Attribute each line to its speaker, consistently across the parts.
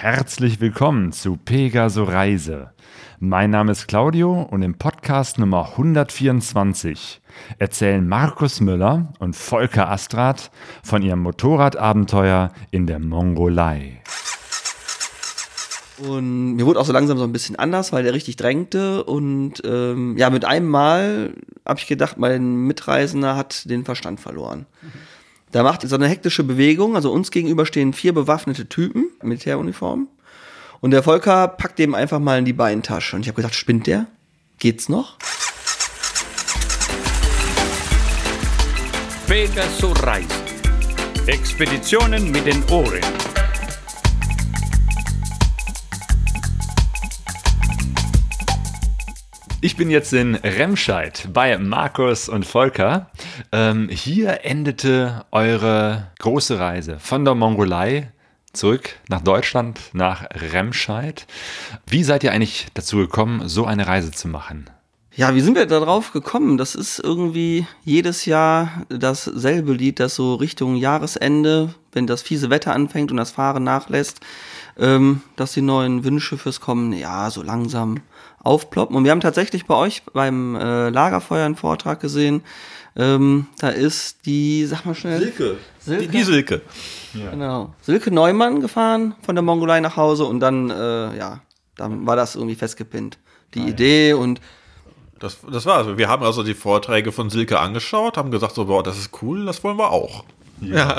Speaker 1: Herzlich willkommen zu Pegaso Reise. Mein Name ist Claudio und im Podcast Nummer 124 erzählen Markus Müller und Volker Astrat von ihrem Motorradabenteuer in der Mongolei.
Speaker 2: Und mir wurde auch so langsam so ein bisschen anders, weil der richtig drängte. Und ähm, ja, mit einem Mal habe ich gedacht, mein Mitreisender hat den Verstand verloren. Mhm. Da macht so eine hektische Bewegung. Also uns gegenüber stehen vier bewaffnete Typen, Militäruniformen. Und der Volker packt dem einfach mal in die Beintasche. Und ich habe gesagt, spinnt der? Geht's noch?
Speaker 3: Pegaso Reisen. Expeditionen mit den Ohren.
Speaker 1: Ich bin jetzt in Remscheid bei Markus und Volker. Ähm, hier endete eure große Reise von der Mongolei zurück nach Deutschland, nach Remscheid. Wie seid ihr eigentlich dazu gekommen, so eine Reise zu machen?
Speaker 2: Ja, wie sind wir darauf gekommen? Das ist irgendwie jedes Jahr dasselbe Lied, das so Richtung Jahresende, wenn das fiese Wetter anfängt und das Fahren nachlässt, ähm, dass die neuen Wünsche fürs Kommen, ja, so langsam aufploppen. Und wir haben tatsächlich bei euch beim äh, Lagerfeuer einen Vortrag gesehen. Ähm, da ist die, sag mal schnell.
Speaker 4: Silke. Silke. Die, die Silke.
Speaker 2: Ja. Genau. Silke Neumann gefahren von der Mongolei nach Hause und dann, äh, ja, dann war das irgendwie festgepinnt. Die ah, Idee ja. und
Speaker 4: das, das war also. Wir haben also die Vorträge von Silke angeschaut, haben gesagt, so, boah, das ist cool, das wollen wir auch.
Speaker 1: Ja.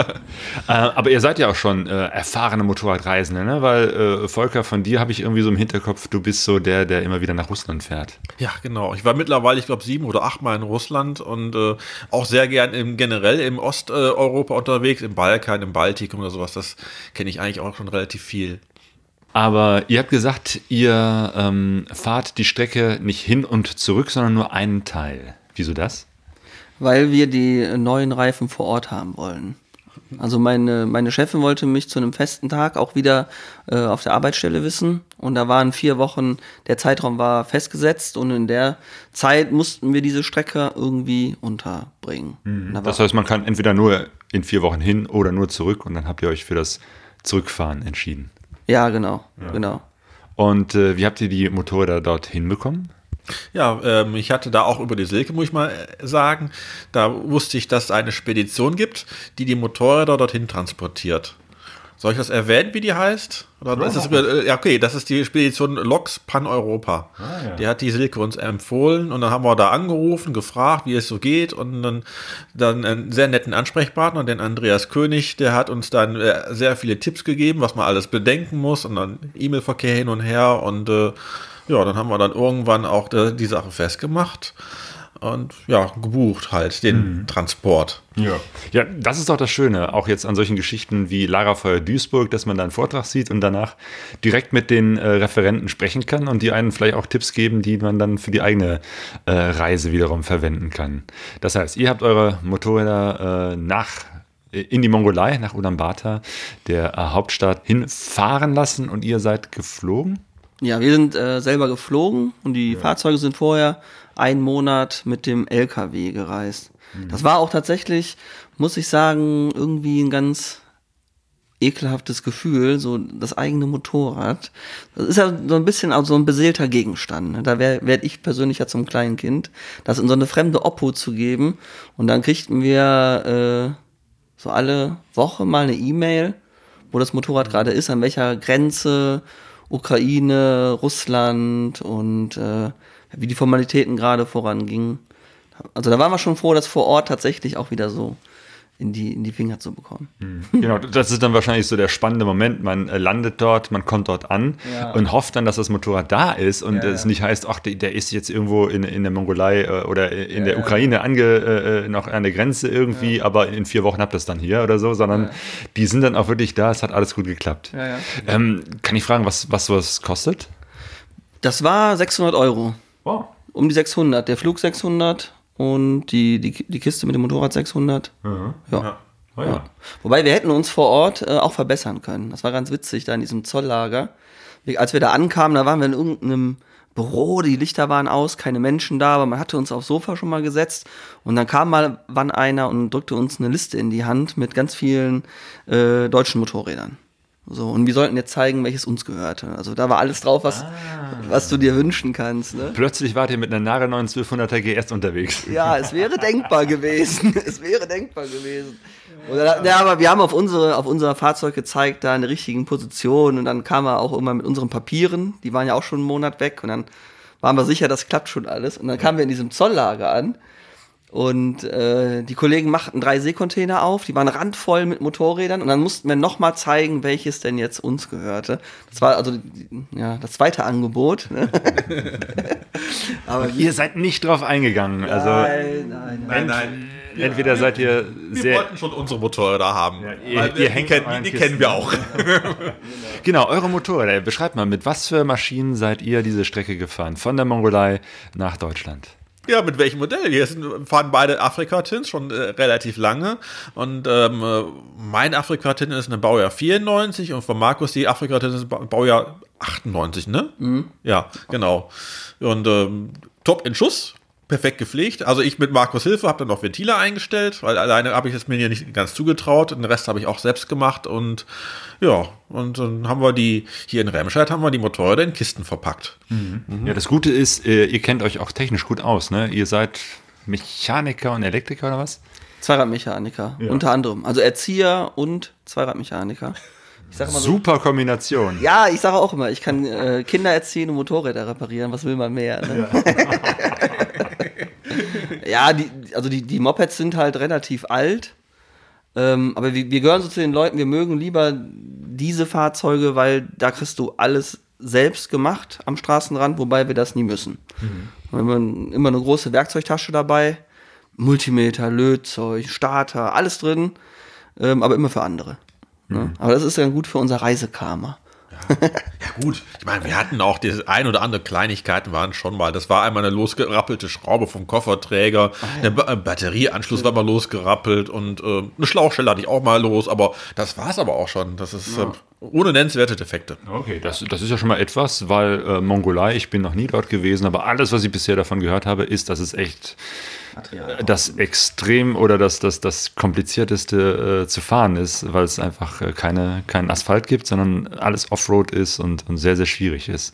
Speaker 1: äh, aber ihr seid ja auch schon äh, erfahrene Motorradreisende, ne? Weil äh, Volker, von dir habe ich irgendwie so im Hinterkopf, du bist so der, der immer wieder nach Russland fährt.
Speaker 4: Ja, genau. Ich war mittlerweile, ich glaube, sieben oder acht Mal in Russland und äh, auch sehr gern im generell im Osteuropa unterwegs, im Balkan, im Baltikum oder sowas. Das kenne ich eigentlich auch schon relativ viel.
Speaker 1: Aber ihr habt gesagt, ihr ähm, fahrt die Strecke nicht hin und zurück, sondern nur einen Teil. Wieso das?
Speaker 2: Weil wir die neuen Reifen vor Ort haben wollen. Also meine, meine Chefin wollte mich zu einem festen Tag auch wieder äh, auf der Arbeitsstelle wissen. Und da waren vier Wochen, der Zeitraum war festgesetzt und in der Zeit mussten wir diese Strecke irgendwie unterbringen.
Speaker 1: Mhm. Da das heißt, man kann entweder nur in vier Wochen hin oder nur zurück und dann habt ihr euch für das Zurückfahren entschieden.
Speaker 2: Ja, genau, ja. genau.
Speaker 1: Und äh, wie habt ihr die Motorräder dort hinbekommen?
Speaker 4: Ja, ähm, ich hatte da auch über die Silke, muss ich mal äh, sagen, da wusste ich, dass es eine Spedition gibt, die die Motorräder dorthin transportiert. Soll ich das erwähnen, wie die heißt? Oder oh. ist das, äh, ja, okay, das ist die Spedition Loks Pan Europa. Ah, ja. Die hat die Silke uns empfohlen und dann haben wir da angerufen, gefragt, wie es so geht und dann, dann einen sehr netten Ansprechpartner, den Andreas König, der hat uns dann äh, sehr viele Tipps gegeben, was man alles bedenken muss und dann E-Mail-Verkehr hin und her und äh, ja, dann haben wir dann irgendwann auch die, die Sache festgemacht und ja, gebucht halt den mhm. Transport.
Speaker 1: Ja. ja, das ist doch das Schöne, auch jetzt an solchen Geschichten wie Lagerfeuer Duisburg, dass man da einen Vortrag sieht und danach direkt mit den äh, Referenten sprechen kann und die einen vielleicht auch Tipps geben, die man dann für die eigene äh, Reise wiederum verwenden kann. Das heißt, ihr habt eure Motorräder äh, nach äh, in die Mongolei, nach Ulaanbaatar, der äh, Hauptstadt, hinfahren lassen und ihr seid geflogen?
Speaker 2: Ja, wir sind äh, selber geflogen und die ja. Fahrzeuge sind vorher einen Monat mit dem LKW gereist. Mhm. Das war auch tatsächlich, muss ich sagen, irgendwie ein ganz ekelhaftes Gefühl, so das eigene Motorrad. Das ist ja so ein bisschen auch so ein beseelter Gegenstand. Ne? Da werde werd ich persönlich ja zum kleinen Kind, das in so eine fremde Oppo zu geben. Und dann kriegten wir äh, so alle Woche mal eine E-Mail, wo das Motorrad mhm. gerade ist, an welcher Grenze Ukraine, Russland und äh, wie die Formalitäten gerade vorangingen. Also da waren wir schon froh, dass vor Ort tatsächlich auch wieder so in die, in die Finger zu bekommen.
Speaker 1: Mhm. Genau, das ist dann wahrscheinlich so der spannende Moment. Man äh, landet dort, man kommt dort an ja. und hofft dann, dass das Motorrad da ist und es ja. nicht heißt, ach, der ist jetzt irgendwo in, in der Mongolei äh, oder in der Ukraine ange, äh, noch an der Grenze irgendwie, aber in vier Wochen habt ihr es dann hier oder so, sondern die sind dann auch wirklich da, es hat alles gut geklappt. Ähm, kann ich fragen, was, was sowas kostet?
Speaker 2: Das war 600 Euro. Wow. Um die 600. Der Flug 600 und die, die, die Kiste mit dem Motorrad 600. Mhm. Ja. ja. Oh ja. Wobei wir hätten uns vor Ort äh, auch verbessern können. Das war ganz witzig da in diesem Zolllager. Als wir da ankamen, da waren wir in irgendeinem Büro, die Lichter waren aus, keine Menschen da, aber man hatte uns aufs Sofa schon mal gesetzt und dann kam mal wann einer und drückte uns eine Liste in die Hand mit ganz vielen äh, deutschen Motorrädern. So, und wir sollten jetzt zeigen, welches uns gehörte. Also da war alles drauf, was, was du dir wünschen kannst. Ne?
Speaker 1: Plötzlich wart ihr mit einer nagelneuen 1200er GS unterwegs.
Speaker 2: Ja, es wäre denkbar gewesen. Es wäre denkbar gewesen. Oder, ja, aber wir haben auf unsere, auf unser Fahrzeug gezeigt, da in der richtigen Position und dann kam er auch immer mit unseren Papieren, die waren ja auch schon einen Monat weg und dann waren wir sicher, das klappt schon alles. Und dann kamen wir in diesem Zolllager an und äh, die Kollegen machten drei Seekontainer auf, die waren randvoll mit Motorrädern und dann mussten wir nochmal zeigen, welches denn jetzt uns gehörte. Das war also ja, das zweite Angebot. Ne?
Speaker 1: Aber ihr seid nicht drauf eingegangen. Also
Speaker 2: nein, nein,
Speaker 4: Nein, nein.
Speaker 1: entweder seid ihr
Speaker 4: Wir
Speaker 1: sehr.
Speaker 4: wollten schon unsere Motorräder haben.
Speaker 1: ihr-
Speaker 4: Weil
Speaker 1: ihr
Speaker 4: wir-
Speaker 1: hängt
Speaker 4: die, die, kennen wir auch.
Speaker 1: Genau, eure Motorräder. Beschreibt mal, mit was für Maschinen seid ihr diese Strecke gefahren? Von der Mongolei nach Deutschland.
Speaker 4: Ja, mit welchem Modell? Wir sind, fahren beide Afrika-Tins schon äh, relativ lange. Und ähm, äh, mein Afrika-Tin ist eine Baujahr 94 und von Markus die Afrika-Tin ist Ba- Baujahr 98, ne? Ja, genau. Und ähm, top in Schuss. Perfekt gepflegt. Also ich mit Markus Hilfe habe dann noch Ventile eingestellt, weil alleine habe ich es mir hier nicht ganz zugetraut. Den Rest habe ich auch selbst gemacht und ja, und dann haben wir die, hier in Remscheid haben wir die Motorräder in Kisten verpackt.
Speaker 1: Ja, das Gute ist, äh, ihr kennt euch auch technisch gut aus, ne? Ihr seid Mechaniker und Elektriker oder was?
Speaker 2: Zweiradmechaniker, unter anderem. Also Erzieher und Zweiradmechaniker. So,
Speaker 1: Super Kombination.
Speaker 2: ja, ich sage auch immer, ich kann äh, Kinder erziehen und Motorräder reparieren. Was will man mehr? Ne? Ja, die, also die, die Mopeds sind halt relativ alt. Ähm, aber wir, wir gehören so zu den Leuten, wir mögen lieber diese Fahrzeuge, weil da kriegst du alles selbst gemacht am Straßenrand, wobei wir das nie müssen. Wir haben immer eine große Werkzeugtasche dabei, Multimeter, Lötzeug, Starter, alles drin, ähm, aber immer für andere. Ne? Aber das ist dann gut für unser Reisekarma.
Speaker 4: Ja gut, ich meine, wir hatten auch die ein oder andere Kleinigkeiten waren schon mal. Das war einmal eine losgerappelte Schraube vom Kofferträger, der ba äh, Batterieanschluss war mal losgerappelt und äh, eine Schlauchstelle hatte ich auch mal los, aber das war es aber auch schon. Das ist äh, ohne nennenswerte Defekte.
Speaker 1: Okay, das, das ist ja schon mal etwas, weil äh, Mongolei, ich bin noch nie dort gewesen, aber alles, was ich bisher davon gehört habe, ist, dass es echt äh, das extrem oder das, das, das komplizierteste äh, zu fahren ist, weil es einfach äh, keine, keinen Asphalt gibt, sondern alles Offroad ist und, und sehr, sehr schwierig ist.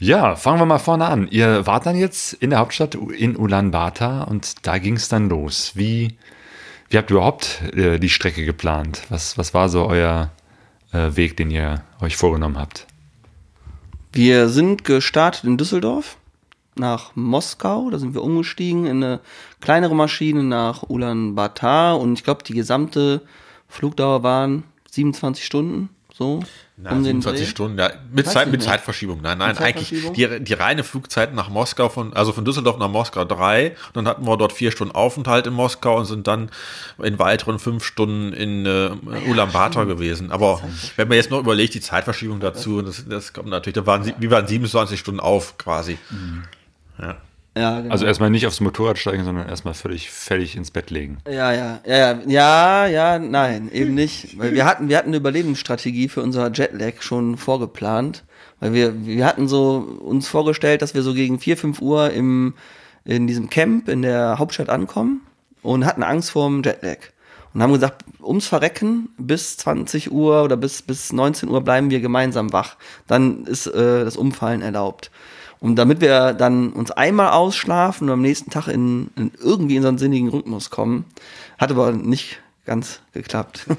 Speaker 1: Ja, fangen wir mal vorne an. Ihr wart dann jetzt in der Hauptstadt in Ulaanbaatar und da ging es dann los. Wie, wie habt ihr überhaupt äh, die Strecke geplant? Was, was war so euer äh, Weg, den ihr euch vorgenommen habt?
Speaker 2: Wir sind gestartet in Düsseldorf nach Moskau, da sind wir umgestiegen in eine kleinere Maschine nach Ulaanbaatar. Und ich glaube, die gesamte Flugdauer waren 27 Stunden, so.
Speaker 4: Na,
Speaker 2: um den
Speaker 4: 27
Speaker 2: Dreh.
Speaker 4: Stunden, ja, mit,
Speaker 2: Weiß
Speaker 4: Zeit, mit. Zeitverschiebung. Nein, nein,
Speaker 2: Mit
Speaker 4: eigentlich
Speaker 2: Zeitverschiebung?
Speaker 4: die, die reine Flugzeit nach Moskau, von, also von Düsseldorf nach Moskau drei. Und dann hatten wir dort vier Stunden Aufenthalt in Moskau und sind dann in weiteren fünf Stunden in äh, Ulaanbaatar gewesen. Aber wenn man jetzt noch überlegt, die Zeitverschiebung dazu, das, das kommt natürlich, da waren, wir waren 27 Stunden auf quasi. Ja.
Speaker 2: Ja, genau.
Speaker 1: Also erstmal nicht aufs Motorrad steigen, sondern erstmal völlig fertig ins Bett legen.
Speaker 2: Ja, ja, ja, ja, ja, ja, nein, eben nicht. Weil wir hatten, wir hatten eine Überlebensstrategie für unser Jetlag schon vorgeplant. Weil wir, wir hatten so uns vorgestellt, dass wir so gegen 4, 5 Uhr im, in diesem Camp in der Hauptstadt ankommen und hatten Angst vor dem Jetlag. Und haben gesagt, ums Verrecken bis 20 Uhr oder bis, bis 19 Uhr bleiben wir gemeinsam wach. Dann ist äh, das Umfallen erlaubt. Und damit wir dann uns einmal ausschlafen und am nächsten Tag in, in irgendwie in so einen sinnigen Rhythmus kommen, hat aber nicht ganz geklappt.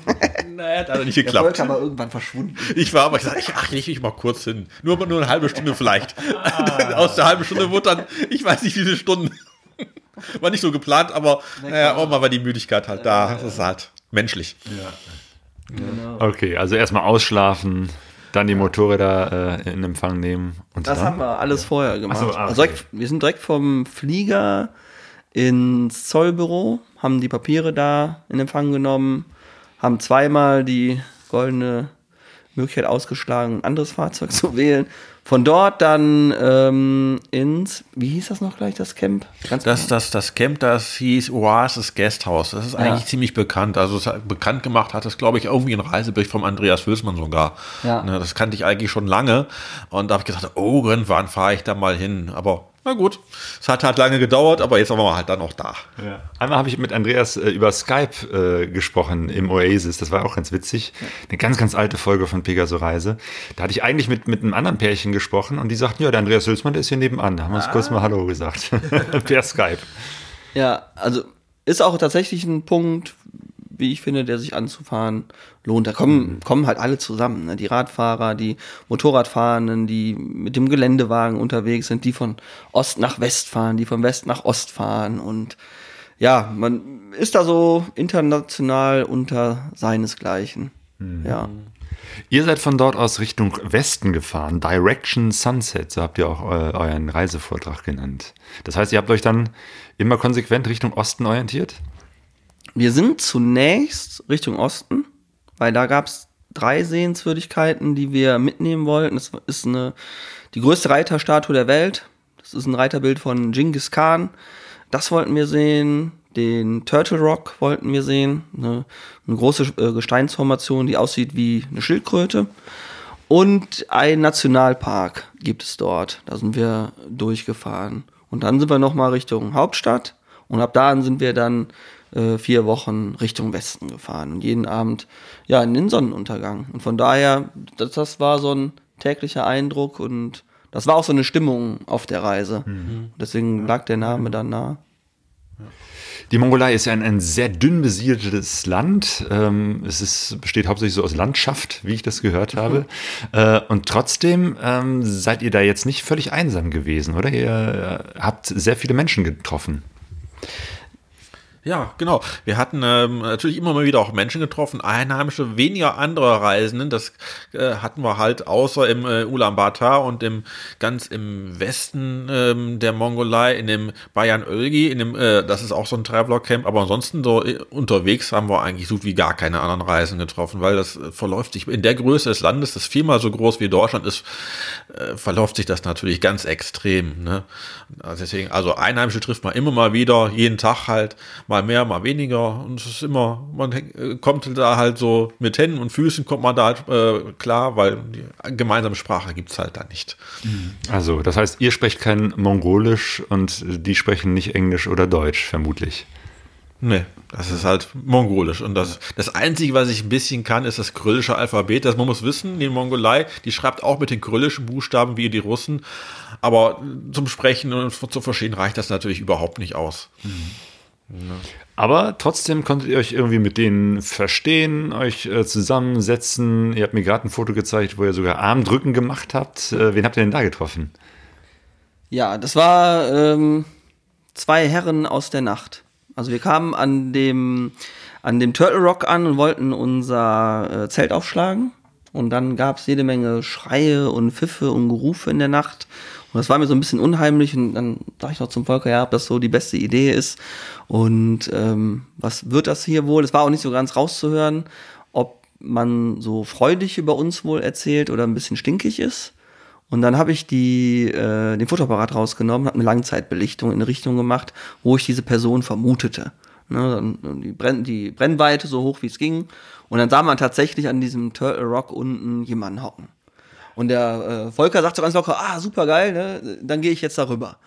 Speaker 4: Naja, hat also nicht
Speaker 2: Der
Speaker 4: geklappt.
Speaker 2: Volker war irgendwann verschwunden.
Speaker 4: Ich war aber gesagt, ich, ach, leg mich mal kurz hin. Nur, nur eine halbe Stunde vielleicht. Aus der halben Stunde wurde dann, ich weiß nicht wie viele Stunden. War nicht so geplant, aber naja, auch mal war die Müdigkeit halt da. Das ist halt menschlich.
Speaker 1: Okay, also erstmal ausschlafen, dann die Motorräder äh, in Empfang nehmen und
Speaker 2: Das
Speaker 1: dann?
Speaker 2: haben wir alles vorher gemacht.
Speaker 1: Ach so, ah,
Speaker 2: also
Speaker 1: okay.
Speaker 2: direkt, wir sind direkt vom Flieger ins Zollbüro, haben die Papiere da in Empfang genommen, haben zweimal die goldene Möglichkeit ausgeschlagen, ein anderes Fahrzeug zu wählen. Von dort dann ähm, ins, wie hieß das noch gleich, das Camp? Ganz
Speaker 4: Das, das, das Camp, das hieß Oasis Guesthouse. Das ist eigentlich
Speaker 2: Ja.
Speaker 4: ziemlich bekannt. Also es bekannt gemacht hat es, glaube ich, irgendwie ein Reisebericht vom Andreas Hülsmann sogar.
Speaker 2: Ja.
Speaker 4: Ne, Das kannte ich eigentlich schon lange. Und da habe ich gesagt, oh, irgendwann fahre ich da mal hin. Aber na gut. Es hat halt lange gedauert, aber jetzt sind wir halt dann auch da.
Speaker 1: Ja. Einmal habe ich mit Andreas äh, über Skype äh, gesprochen im Oasis. Das war auch ganz witzig. Eine ganz, ganz alte Folge von Pegaso Reise. Da hatte ich eigentlich mit, mit einem anderen Pärchen gesprochen und die sagten, ja, der Andreas Hülsmann, der ist hier nebenan. Da haben wir uns kurz mal Hallo gesagt. per Skype.
Speaker 2: Ja, also ist auch tatsächlich ein Punkt, wie ich finde, der sich anzufahren lohnt. Da kommen, kommen halt alle zusammen. Ne? Die Radfahrer, die Motorradfahrenden, die mit dem Geländewagen unterwegs sind, die von Ost nach West fahren, die von West nach Ost fahren. Und ja, man ist da so international unter seinesgleichen. Ja.
Speaker 1: Ihr seid von dort aus Richtung Westen gefahren. Direction Sunset, so habt ihr auch eu euren Reisevortrag genannt. Das heißt, ihr habt euch dann immer konsequent Richtung Osten orientiert?
Speaker 2: Wir sind zunächst Richtung Osten, weil da gab es drei Sehenswürdigkeiten, die wir mitnehmen wollten. Das ist eine, die größte Reiterstatue der Welt. Das ist ein Reiterbild von Genghis Khan. Das wollten wir sehen. Den Turtle Rock wollten wir sehen. Eine, eine große äh, Gesteinsformation, die aussieht wie eine Schildkröte. Und ein Nationalpark gibt es dort. Da sind wir durchgefahren. Und dann sind wir nochmal Richtung Hauptstadt. Und ab da sind wir dann äh, vier Wochen Richtung Westen gefahren. Und jeden Abend ja in den Sonnenuntergang. Und von daher, das, das war so ein täglicher Eindruck und das war auch so eine Stimmung auf der Reise. Deswegen lag der Name dann nah.
Speaker 1: Die Mongolei ist ja ein, ein sehr dünn besiedeltes Land. Ähm, es ist, besteht hauptsächlich so aus Landschaft, wie ich das gehört habe. Äh, und trotzdem ähm, seid ihr da jetzt nicht völlig einsam gewesen, oder? Ihr äh, habt sehr viele Menschen getroffen.
Speaker 4: Ja, genau. Wir hatten ähm, natürlich immer mal wieder auch Menschen getroffen, Einheimische, weniger andere Reisenden. Das äh, hatten wir halt außer im äh, Ulaanbaatar und im ganz im Westen ähm, der Mongolei, in dem Bayan Ölgi, in dem, äh, das ist auch so ein Traveler-Camp. Aber ansonsten so äh, unterwegs haben wir eigentlich so wie gar keine anderen Reisen getroffen, weil das äh, verläuft sich in der Größe des Landes, das viermal so groß wie Deutschland ist, äh, verläuft sich das natürlich ganz extrem. Ne? Also deswegen, also Einheimische trifft man immer mal wieder, jeden Tag halt mal mehr, mal weniger. Und es ist immer, man äh, kommt da halt so mit Händen und Füßen kommt man da halt äh, klar, weil die gemeinsame Sprache gibt es halt da nicht.
Speaker 1: Also, das heißt, ihr sprecht kein Mongolisch und die sprechen nicht Englisch oder Deutsch, vermutlich.
Speaker 4: Nee, das ist halt mongolisch. Und das, das Einzige, was ich ein bisschen kann, ist das kyrillische Alphabet. Das man muss wissen, die Mongolei, die schreibt auch mit den kyrillischen Buchstaben wie die Russen. Aber zum Sprechen und zu verstehen reicht das natürlich überhaupt nicht aus.
Speaker 1: Aber trotzdem konntet ihr euch irgendwie mit denen verstehen, euch äh, zusammensetzen. Ihr habt mir gerade ein Foto gezeigt, wo ihr sogar Armdrücken gemacht habt. Äh, wen habt ihr denn da getroffen?
Speaker 2: Ja, das war ähm, zwei Herren aus der Nacht. Also wir kamen an dem, an dem Turtle Rock an und wollten unser äh, Zelt aufschlagen. Und dann gab es jede Menge Schreie und Pfiffe und Gerufe in der Nacht. Und das war mir so ein bisschen unheimlich. Und dann sag ich noch zum Volker, ja, ob das so die beste Idee ist. Und ähm, was wird das hier wohl? Es war auch nicht so ganz rauszuhören, ob man so freudig über uns wohl erzählt oder ein bisschen stinkig ist. Und dann habe ich die, äh, den Fotoapparat rausgenommen, habe eine Langzeitbelichtung in eine Richtung gemacht, wo ich diese Person vermutete. Ne, die, Brenn, die Brennweite so hoch wie es ging. Und dann sah man tatsächlich an diesem Turtle Rock unten jemanden hocken. Und der äh, Volker sagt so ganz locker, ah, super geil, ne? dann gehe ich jetzt darüber.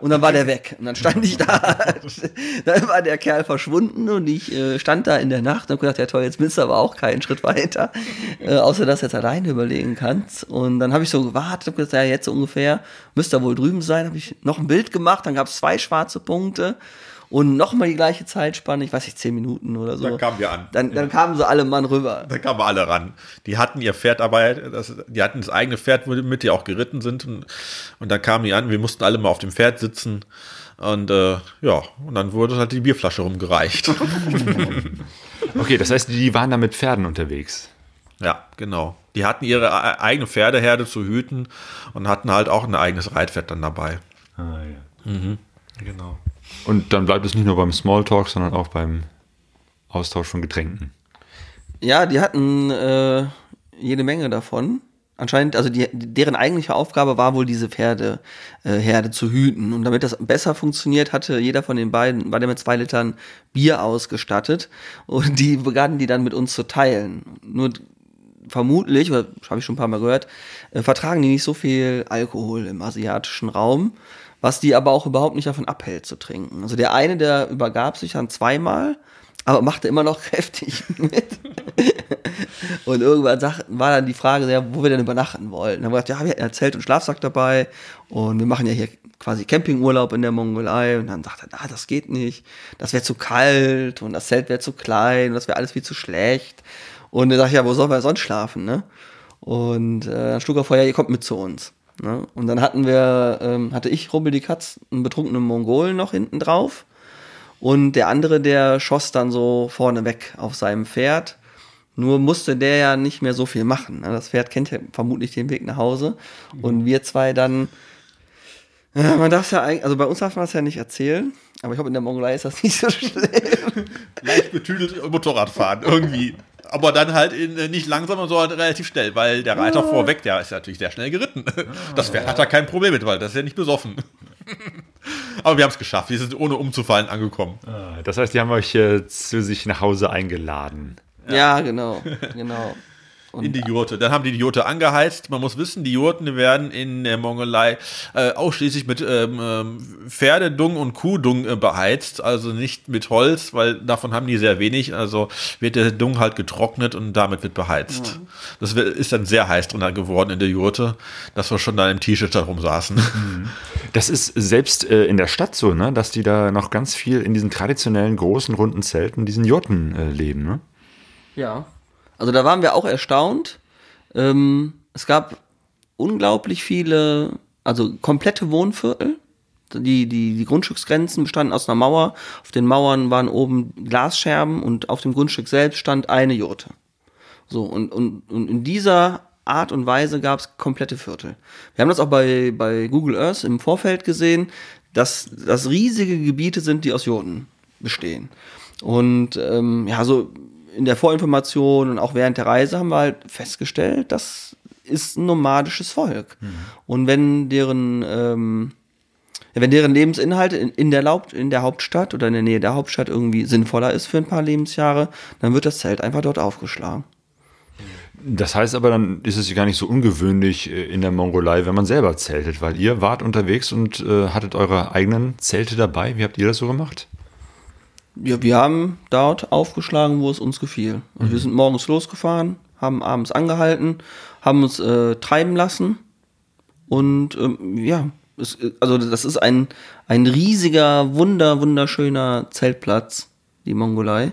Speaker 2: Und dann war der weg. Und dann stand ich da, dann war der Kerl verschwunden und ich äh, stand da in der Nacht und hab gedacht, ja toll, jetzt bist du aber auch keinen Schritt weiter, äh, außer dass du jetzt alleine überlegen kannst. Und dann habe ich so gewartet, hab gesagt, ja, jetzt so ungefähr, müsste er wohl drüben sein, habe ich noch ein Bild gemacht, dann gab es zwei schwarze Punkte und nochmal die gleiche Zeitspanne, ich weiß nicht, zehn Minuten oder so.
Speaker 4: Dann kamen wir an.
Speaker 2: Dann, dann kamen sie alle Mann rüber.
Speaker 4: Da kamen alle ran. Die hatten ihr Pferd dabei, das, die hatten das eigene Pferd, womit die auch geritten sind. Und, und dann kamen die an, wir mussten alle mal auf dem Pferd sitzen. Und äh, ja, und dann wurde halt die Bierflasche rumgereicht.
Speaker 1: Okay, das heißt, die waren da mit Pferden unterwegs.
Speaker 4: ja, genau. Die hatten ihre e- eigene Pferdeherde zu hüten und hatten halt auch ein eigenes Reitpferd dann dabei.
Speaker 1: Ah, ja.
Speaker 4: Genau.
Speaker 1: Und dann bleibt es nicht nur beim Smalltalk, sondern auch beim Austausch von Getränken.
Speaker 2: Ja, die hatten äh, jede Menge davon. Anscheinend, also die, deren eigentliche Aufgabe war wohl, diese Pferdeherde äh, Herde zu hüten. Und damit das besser funktioniert, hatte jeder von den beiden, war der mit zwei Litern Bier ausgestattet. Und die begannen die dann mit uns zu teilen. Nur vermutlich, oder habe ich schon ein paar Mal gehört, äh, vertragen die nicht so viel Alkohol im asiatischen Raum. Was die aber auch überhaupt nicht davon abhält zu trinken. Also der eine, der übergab sich dann zweimal, aber machte immer noch kräftig mit. und irgendwann war dann die Frage, ja, wo wir denn übernachten wollten. Dann haben wir gesagt, ja, wir haben Zelt und Schlafsack dabei und wir machen ja hier quasi Campingurlaub in der Mongolei. Und dann sagte er, ah, das geht nicht, das wäre zu kalt und das Zelt wäre zu klein und das wäre alles viel zu schlecht. Und er sagt, ja, wo sollen wir sonst schlafen, ne? Und äh, dann schlug er vor, ja, ihr kommt mit zu uns. Ne? Und dann hatten wir, ähm, hatte ich, Rubbel die Katz, einen betrunkenen Mongolen noch hinten drauf. Und der andere, der schoss dann so vorne weg auf seinem Pferd. Nur musste der ja nicht mehr so viel machen. Ne? Das Pferd kennt ja vermutlich den Weg nach Hause. Und wir zwei dann, ja, man darf ja eigentlich, also bei uns darf man das ja nicht erzählen. Aber ich glaube, in der Mongolei ist das nicht so schlimm.
Speaker 4: Leicht betüdelt Motorradfahren, irgendwie. Aber dann halt in, äh, nicht langsam, sondern relativ schnell, weil der Reiter vorweg, der ist natürlich sehr schnell geritten. Das Pferd hat da kein Problem mit, weil das ist ja nicht besoffen. Aber wir haben es geschafft. Wir sind ohne umzufallen angekommen.
Speaker 1: Ah, Das heißt, die haben euch äh, zu sich nach Hause eingeladen.
Speaker 2: Ja, genau, genau.
Speaker 4: In die Jurte. Dann haben die die Jurte angeheizt. Man muss wissen, die Jurten werden in der Mongolei äh, ausschließlich mit ähm, ähm, Pferdedung und Kuhdung äh, beheizt, also nicht mit Holz, weil davon haben die sehr wenig. Also wird der Dung halt getrocknet und damit wird beheizt. Das wird- ist dann sehr heiß drin geworden in der Jurte, dass wir schon da im T-Shirt da rumsaßen.
Speaker 1: Das ist selbst äh, in der Stadt so, ne? dass die da noch ganz viel in diesen traditionellen großen runden Zelten, diesen Jurten äh, leben. Ne?
Speaker 2: Ja. Also da waren wir auch erstaunt. Ähm, es gab unglaublich viele, also komplette Wohnviertel. Die, die, die Grundstücksgrenzen bestanden aus einer Mauer. Auf den Mauern waren oben Glasscherben und auf dem Grundstück selbst stand eine Jurte. So, und, und, und in dieser Art und Weise gab es komplette Viertel. Wir haben das auch bei, bei Google Earth im Vorfeld gesehen, dass das riesige Gebiete sind, die aus Jurten bestehen. Und ähm, ja, so in der Vorinformation und auch während der Reise haben wir halt festgestellt, das ist ein nomadisches Volk. Und wenn deren ähm, wenn deren Lebensinhalt in, in, der Laupt, in der Hauptstadt oder in der Nähe der Hauptstadt irgendwie sinnvoller ist für ein paar Lebensjahre, dann wird das Zelt einfach dort aufgeschlagen.
Speaker 1: Das heißt aber, dann ist es ja gar nicht so ungewöhnlich äh, in der Mongolei, wenn man selber zeltet, weil ihr wart unterwegs und äh, hattet eure eigenen Zelte dabei. Wie habt ihr das so gemacht?
Speaker 2: Ja, wir haben dort aufgeschlagen, wo es uns gefiel. Und wir sind morgens losgefahren, haben abends angehalten, haben uns äh, treiben lassen. Und ähm, ja, es, also das ist ein, ein riesiger, wunder, wunderschöner Zeltplatz, die Mongolei.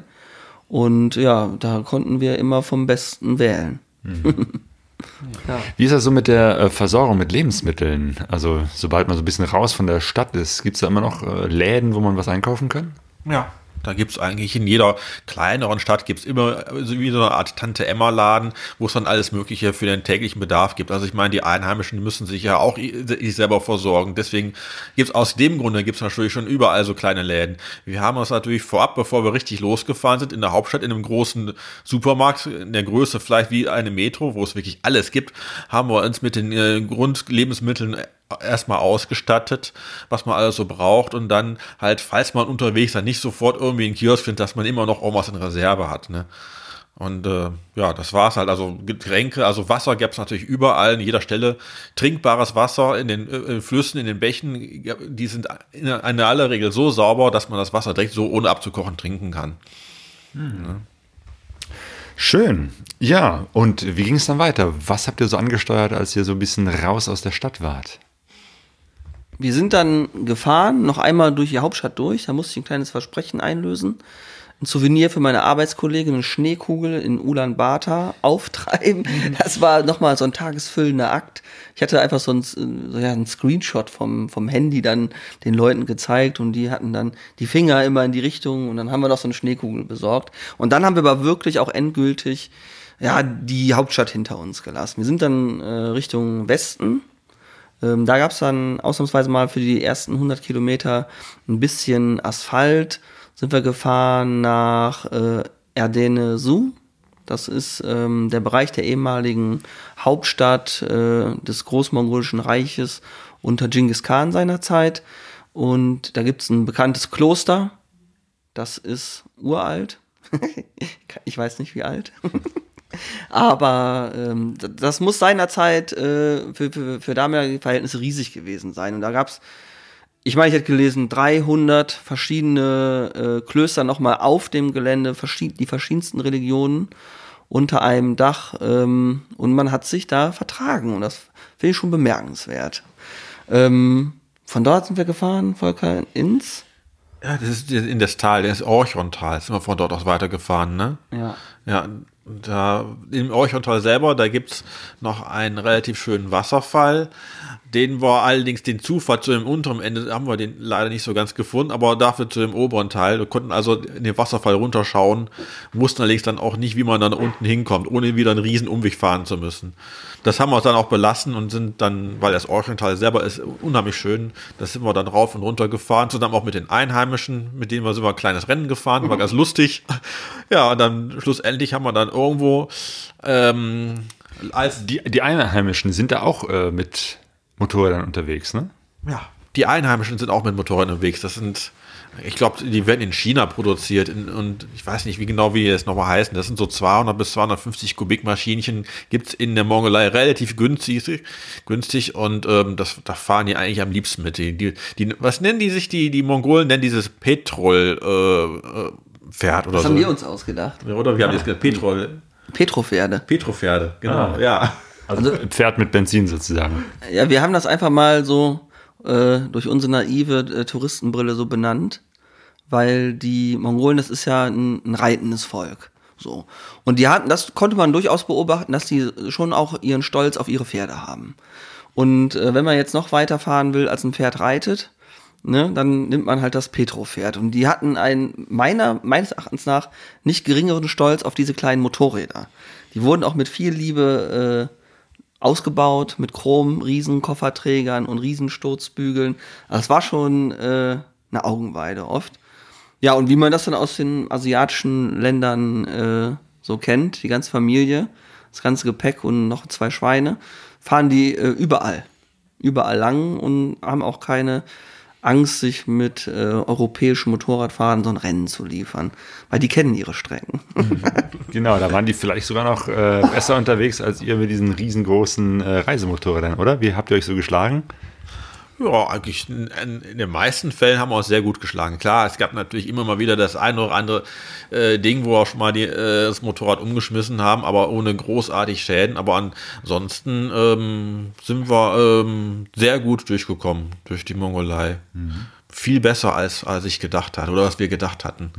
Speaker 2: Und ja, da konnten wir immer vom Besten wählen.
Speaker 1: Wie ist das so mit der äh, Versorgung mit Lebensmitteln? Also, sobald man so ein bisschen raus von der Stadt ist, gibt es da immer noch äh, Läden, wo man was einkaufen kann?
Speaker 4: Ja. Da gibt's eigentlich in jeder kleineren Stadt gibt's immer so wie so eine Art Tante-Emma-Laden, wo es dann alles Mögliche für den täglichen Bedarf gibt. Also ich meine, die Einheimischen müssen sich ja auch sich selber versorgen. Deswegen gibt's aus dem Grunde gibt's natürlich schon überall so kleine Läden. Wir haben uns natürlich vorab, bevor wir richtig losgefahren sind, in der Hauptstadt in einem großen Supermarkt, in der Größe vielleicht wie eine Metro, wo es wirklich alles gibt, haben wir uns mit den äh, Grundlebensmitteln erstmal ausgestattet, was man alles so braucht und dann halt, falls man unterwegs dann nicht sofort irgendwie einen Kiosk findet, dass man immer noch irgendwas in Reserve hat, ne? Und äh, ja, das war's halt. Also Getränke, also Wasser gab's natürlich überall, in jeder Stelle. Trinkbares Wasser in den äh, Flüssen, in den Bächen, ja, die sind in, in aller Regel so sauber, dass man das Wasser direkt so ohne abzukochen trinken kann.
Speaker 1: Schön. Ja, und wie ging es dann weiter? Was habt ihr so angesteuert, als ihr so ein bisschen raus aus der Stadt wart?
Speaker 2: Wir sind dann gefahren, noch einmal durch die Hauptstadt durch. Da musste ich ein kleines Versprechen einlösen. Ein Souvenir für meine Arbeitskollegin, eine Schneekugel in Ulaanbaatar auftreiben. Das war nochmal so ein tagesfüllender Akt. Ich hatte einfach so ein, so ja, einen Screenshot vom, vom Handy dann den Leuten gezeigt und die hatten dann die Finger immer in die Richtung und dann haben wir noch so eine Schneekugel besorgt. Und dann haben wir aber wirklich auch endgültig ja, die Hauptstadt hinter uns gelassen. Wir sind dann äh, Richtung Westen ähm, da gab es dann ausnahmsweise mal für die ersten 100 Kilometer ein bisschen Asphalt. Sind wir gefahren nach äh, Erdene Su. Das ist ähm, der Bereich der ehemaligen Hauptstadt äh, des Großmongolischen Reiches unter Genghis Khan seiner Zeit. Und da gibt es ein bekanntes Kloster. Das ist uralt. ich weiß nicht wie alt. Aber ähm, das muss seinerzeit äh, für, für, für damalige Verhältnisse riesig gewesen sein. Und da gab es ich meine, ich hätte gelesen, 300 verschiedene äh, Klöster nochmal auf dem Gelände, verschied die verschiedensten Religionen unter einem Dach ähm, und man hat sich da vertragen und das finde ich schon bemerkenswert. Ähm, von dort sind wir gefahren, Volker, ins
Speaker 4: Ja, das ist in das Tal, das Orchontal, sind wir von dort aus weitergefahren, ne?
Speaker 2: Ja.
Speaker 4: Ja, da im Orchontal selber, da gibt's noch einen relativ schönen Wasserfall. Den war allerdings den Zufall zu dem unteren Ende, haben wir den leider nicht so ganz gefunden, aber dafür zu dem oberen Teil. Wir konnten also in den Wasserfall runterschauen, wussten allerdings dann auch nicht, wie man dann unten hinkommt, ohne wieder einen riesen Umweg fahren zu müssen. Das haben wir dann auch belassen und sind dann, weil das Orchental selber ist unheimlich schön, da sind wir dann rauf und runter gefahren, zusammen auch mit den Einheimischen, mit denen wir so ein kleines Rennen gefahren, war ganz lustig. Ja, und dann schlussendlich haben wir dann irgendwo ähm, als
Speaker 1: Die, die Einheimischen sind da auch äh, mit Motorrädern unterwegs, ne?
Speaker 4: ja, die Einheimischen sind auch mit Motorrädern unterwegs. Das sind, ich glaube, die werden in China produziert in, und ich weiß nicht, wie genau wie das nochmal heißen. Das sind so 200 bis 250 Kubikmaschinchen, gibt's in der Mongolei relativ günstig, günstig und ähm, das, da fahren die eigentlich am liebsten mit. Die, die, die, was nennen die sich, die, die Mongolen nennen dieses Petrol äh, äh, Pferd oder
Speaker 2: Das
Speaker 4: so.
Speaker 2: haben wir uns ausgedacht.
Speaker 4: Ja, oder wir haben jetzt gesagt, Petrol,
Speaker 2: Petropferde.
Speaker 4: Petropferde, genau,
Speaker 1: Ah.
Speaker 4: ja.
Speaker 1: Also Pferd mit Benzin sozusagen.
Speaker 2: Ja, wir haben das einfach mal so äh, durch unsere naive äh, Touristenbrille so benannt, weil die Mongolen, das ist ja ein, ein reitendes Volk. So. Und die hatten, das konnte man durchaus beobachten, dass die schon auch ihren Stolz auf ihre Pferde haben. Und äh, wenn man jetzt noch weiterfahren will, als ein Pferd reitet, ne, dann nimmt man halt das Petro-Pferd. Und die hatten einen, meiner, meines Erachtens nach, nicht geringeren Stolz auf diese kleinen Motorräder. Die wurden auch mit viel Liebe äh, ausgebaut mit Chrom, Riesenkofferträgern und Riesensturzbügeln. Also es war schon äh, eine Augenweide oft. Ja, und wie man das dann aus den asiatischen Ländern äh, so kennt, die ganze Familie, das ganze Gepäck und noch zwei Schweine, fahren die äh, überall. Überall lang und haben auch keine Angst, sich mit äh, europäischem Motorradfahren so ein Rennen zu liefern. Weil die kennen ihre Strecken.
Speaker 1: Genau, da waren die vielleicht sogar noch äh, besser unterwegs als ihr mit diesen riesengroßen äh, Reisemotorrädern, oder? Wie habt ihr euch so geschlagen?
Speaker 4: Ja, eigentlich in, in, den meisten Fällen haben wir uns sehr gut geschlagen. Klar, es gab natürlich immer mal wieder das eine oder andere äh, Ding, wo wir auch schon mal die, äh, das Motorrad umgeschmissen haben, aber ohne großartig Schäden. Aber ansonsten ähm, sind wir ähm, sehr gut durchgekommen durch die Mongolei. Viel besser als, als ich gedacht hatte oder was wir gedacht hatten.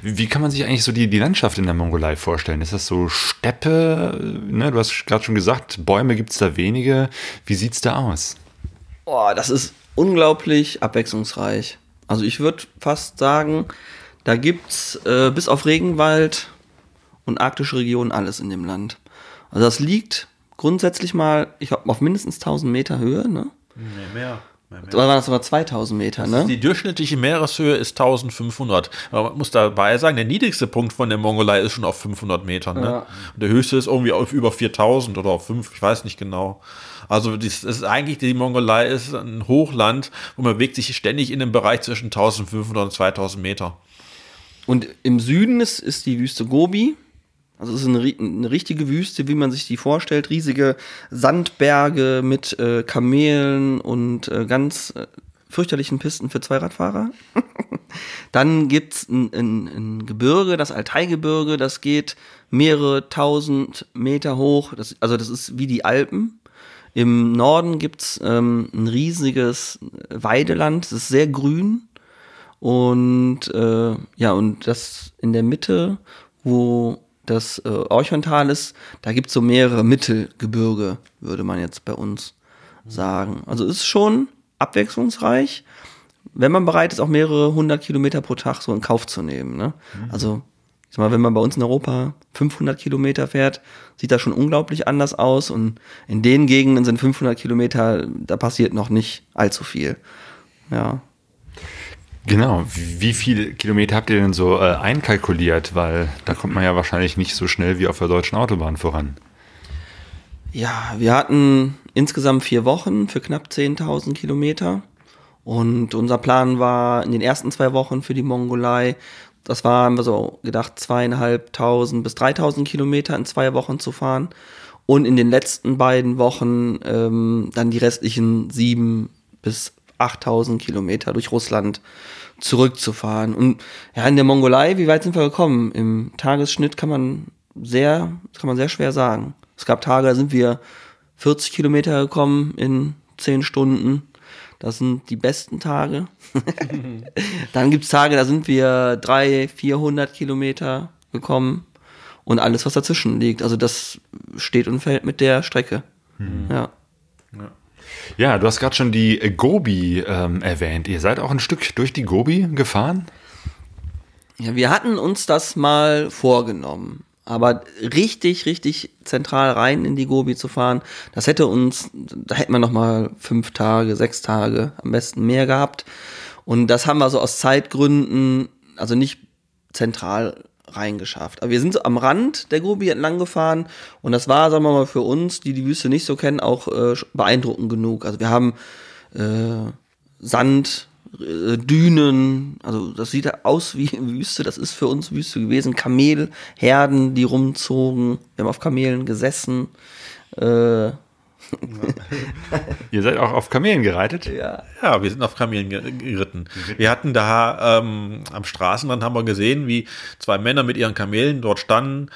Speaker 1: Wie, wie kann man sich eigentlich so die, die Landschaft in der Mongolei vorstellen? Ist das so Steppe? Ne? Du hast gerade schon gesagt, Bäume gibt es da wenige. Wie sieht's da aus?
Speaker 2: Boah, das ist unglaublich abwechslungsreich. Also ich würde fast sagen, da gibt's äh, bis auf Regenwald und arktische Regionen alles in dem Land. Also das liegt grundsätzlich mal, ich glaube, auf mindestens 1000 Meter Höhe, ne?
Speaker 4: Nee, mehr.
Speaker 2: Oder waren das sogar 2000 Meter, ne?
Speaker 4: Die durchschnittliche Meereshöhe ist 1500. Aber man muss dabei sagen, der niedrigste Punkt von der Mongolei ist schon auf 500 Metern. Ne?
Speaker 2: Ja.
Speaker 4: Und der höchste ist irgendwie auf über 4000 oder auf 5, ich weiß nicht genau. Also das ist eigentlich, die Mongolei ist ein Hochland und man bewegt sich ständig in dem Bereich zwischen 1500 und 2000 Meter.
Speaker 2: Und im Süden ist, ist die Wüste Gobi. Also es ist eine, eine richtige Wüste, wie man sich die vorstellt. Riesige Sandberge mit äh, Kamelen und äh, ganz äh, fürchterlichen Pisten für Zweiradfahrer. Dann gibt's ein, ein, ein Gebirge, das Altaigebirge, das geht mehrere tausend Meter hoch. Das, also das ist wie die Alpen. Im Norden gibt's ähm, ein riesiges Weideland, das ist sehr grün. Und äh, ja, und das in der Mitte, wo das äh, Orchontal ist, da gibt's so mehrere Mittelgebirge, würde man jetzt bei uns sagen. Also ist schon abwechslungsreich, wenn man bereit ist, auch mehrere hundert Kilometer pro Tag so in Kauf zu nehmen. Ne? Also, ich sag mal, wenn man bei uns in Europa 500 Kilometer fährt, sieht das schon unglaublich anders aus. Und in den Gegenden sind 500 Kilometer, da passiert noch nicht allzu viel. Ja.
Speaker 1: Genau. Wie viele Kilometer habt ihr denn so äh, einkalkuliert? Weil da kommt man ja wahrscheinlich nicht so schnell wie auf der deutschen Autobahn voran.
Speaker 2: Ja, wir hatten insgesamt vier Wochen für knapp 10.000 Kilometer. Und unser Plan war in den ersten zwei Wochen für die Mongolei, das war, haben wir so gedacht, zweieinhalbtausend bis 3.000 Kilometer in zwei Wochen zu fahren. Und in den letzten beiden Wochen ähm, dann die restlichen sieben bis 8000 Kilometer durch Russland zurückzufahren. Und ja, in der Mongolei, wie weit sind wir gekommen? Im Tagesschnitt kann man sehr, kann man sehr schwer sagen. Es gab Tage, da sind wir 40 Kilometer gekommen in 10 Stunden. Das sind die besten Tage. Dann gibt's Tage, da sind wir 300, 400 Kilometer gekommen und alles, was dazwischen liegt. Also das steht und fällt mit der Strecke. Ja.
Speaker 1: Ja, du hast gerade schon die Gobi ähm, erwähnt. Ihr seid auch ein Stück durch die Gobi gefahren?
Speaker 2: Ja, wir hatten uns das mal vorgenommen. Aber richtig, richtig zentral rein in die Gobi zu fahren, das hätte uns, da hätten wir noch mal fünf Tage, sechs Tage, am besten mehr gehabt. Und das haben wir so aus Zeitgründen, also nicht zentral reingeschafft. Aber wir sind so am Rand der Gobi entlang gefahren und das war, sagen wir mal, für uns, die die Wüste nicht so kennen, auch äh, beeindruckend genug. Also wir haben äh, Sand, Dünen, also das sieht aus wie Wüste, das ist für uns Wüste gewesen. Kamelherden, die rumzogen. Wir haben auf Kamelen gesessen. Äh,
Speaker 1: Ihr seid auch auf Kamelen gereitet?
Speaker 2: ja.
Speaker 4: Ja, wir sind auf Kamelen ge- geritten. Wir hatten da ähm, am Straßenrand haben wir gesehen, wie zwei Männer mit ihren Kamelen dort standen.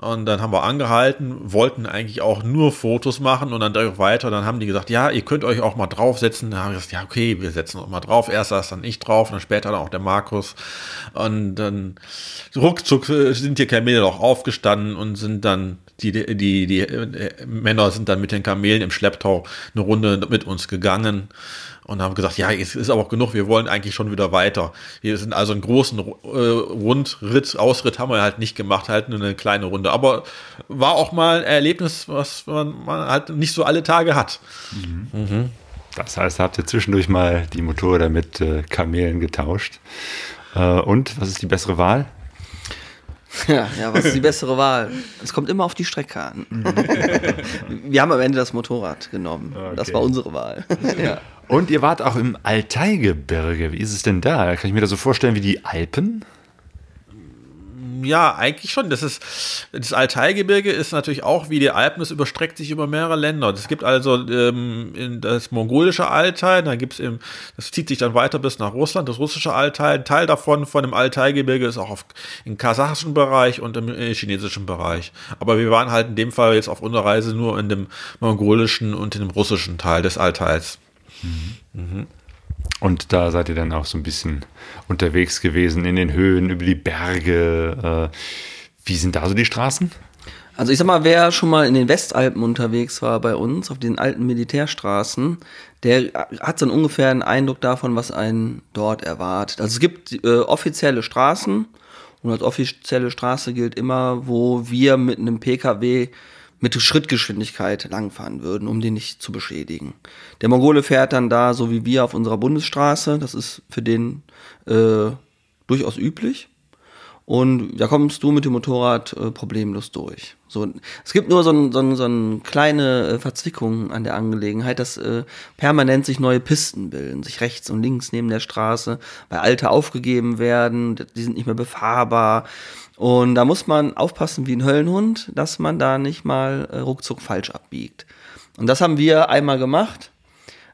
Speaker 4: Und dann haben wir angehalten, wollten eigentlich auch nur Fotos machen und dann direkt weiter. Dann haben die gesagt, ja, ihr könnt euch auch mal draufsetzen. Dann haben wir gesagt, ja, okay, wir setzen uns mal drauf. Erst saß dann ich drauf und dann später dann auch der Markus. Und dann ruckzuck sind die Kamele auch aufgestanden und sind dann, die, die, die, Männer sind dann mit den Kamelen im Schlepptau eine Runde mit uns gegangen und haben gesagt, ja, es ist aber auch genug, wir wollen eigentlich schon wieder weiter. Wir sind also einen großen äh, Rundritt, Ausritt haben wir halt nicht gemacht, halt nur eine kleine Runde. Aber war auch mal ein Erlebnis, was man, man halt nicht so alle Tage hat.
Speaker 1: Das heißt, habt ihr zwischendurch mal die Motorräder mit äh, Kamelen getauscht. Äh, und was ist die bessere Wahl?
Speaker 2: Ja, ja, was ist die bessere Wahl? Es kommt immer auf die Strecke an. Wir haben am Ende das Motorrad genommen. Das
Speaker 1: Okay.
Speaker 2: war unsere Wahl. Ja.
Speaker 1: Und ihr wart auch im Altaigebirge. Wie ist es denn da? Kann ich mir das so vorstellen wie die Alpen?
Speaker 4: Ja, eigentlich schon. Das ist das Altaigebirge ist natürlich auch wie die Alpen, es überstreckt sich über mehrere Länder. Es gibt also ähm, das mongolische Altai, da gibt's im, das zieht sich dann weiter bis nach Russland, das russische Altai. Ein Teil davon von dem Altaigebirge ist auch auf, im kasachischen Bereich und im äh, chinesischen Bereich. Aber wir waren halt in dem Fall jetzt auf unserer Reise nur in dem mongolischen und in dem russischen Teil des Altais.
Speaker 1: Und da seid ihr dann auch so ein bisschen unterwegs gewesen in den Höhen, über die Berge. Äh, wie sind da so die Straßen?
Speaker 2: Also ich sag mal, wer schon mal in den Westalpen unterwegs war bei uns, auf den alten Militärstraßen, der hat so einen ungefähren Eindruck davon, was einen dort erwartet. Also es gibt äh, offizielle Straßen und als offizielle Straße gilt immer, wo wir mit einem PKW mit Schrittgeschwindigkeit langfahren würden, um den nicht zu beschädigen. Der Mongole fährt dann da, so wie wir, auf unserer Bundesstraße. Das ist für den äh, durchaus üblich. Und da kommst du mit dem Motorrad äh, problemlos durch. So, es gibt nur so, ein, so, so eine kleine äh, Verzwickung an der Angelegenheit, dass äh, permanent sich neue Pisten bilden, sich rechts und links neben der Straße, weil alte aufgegeben werden, die sind nicht mehr befahrbar. Und da muss man aufpassen wie ein Höllenhund, dass man da nicht mal äh, ruckzuck falsch abbiegt. Und das haben wir einmal gemacht.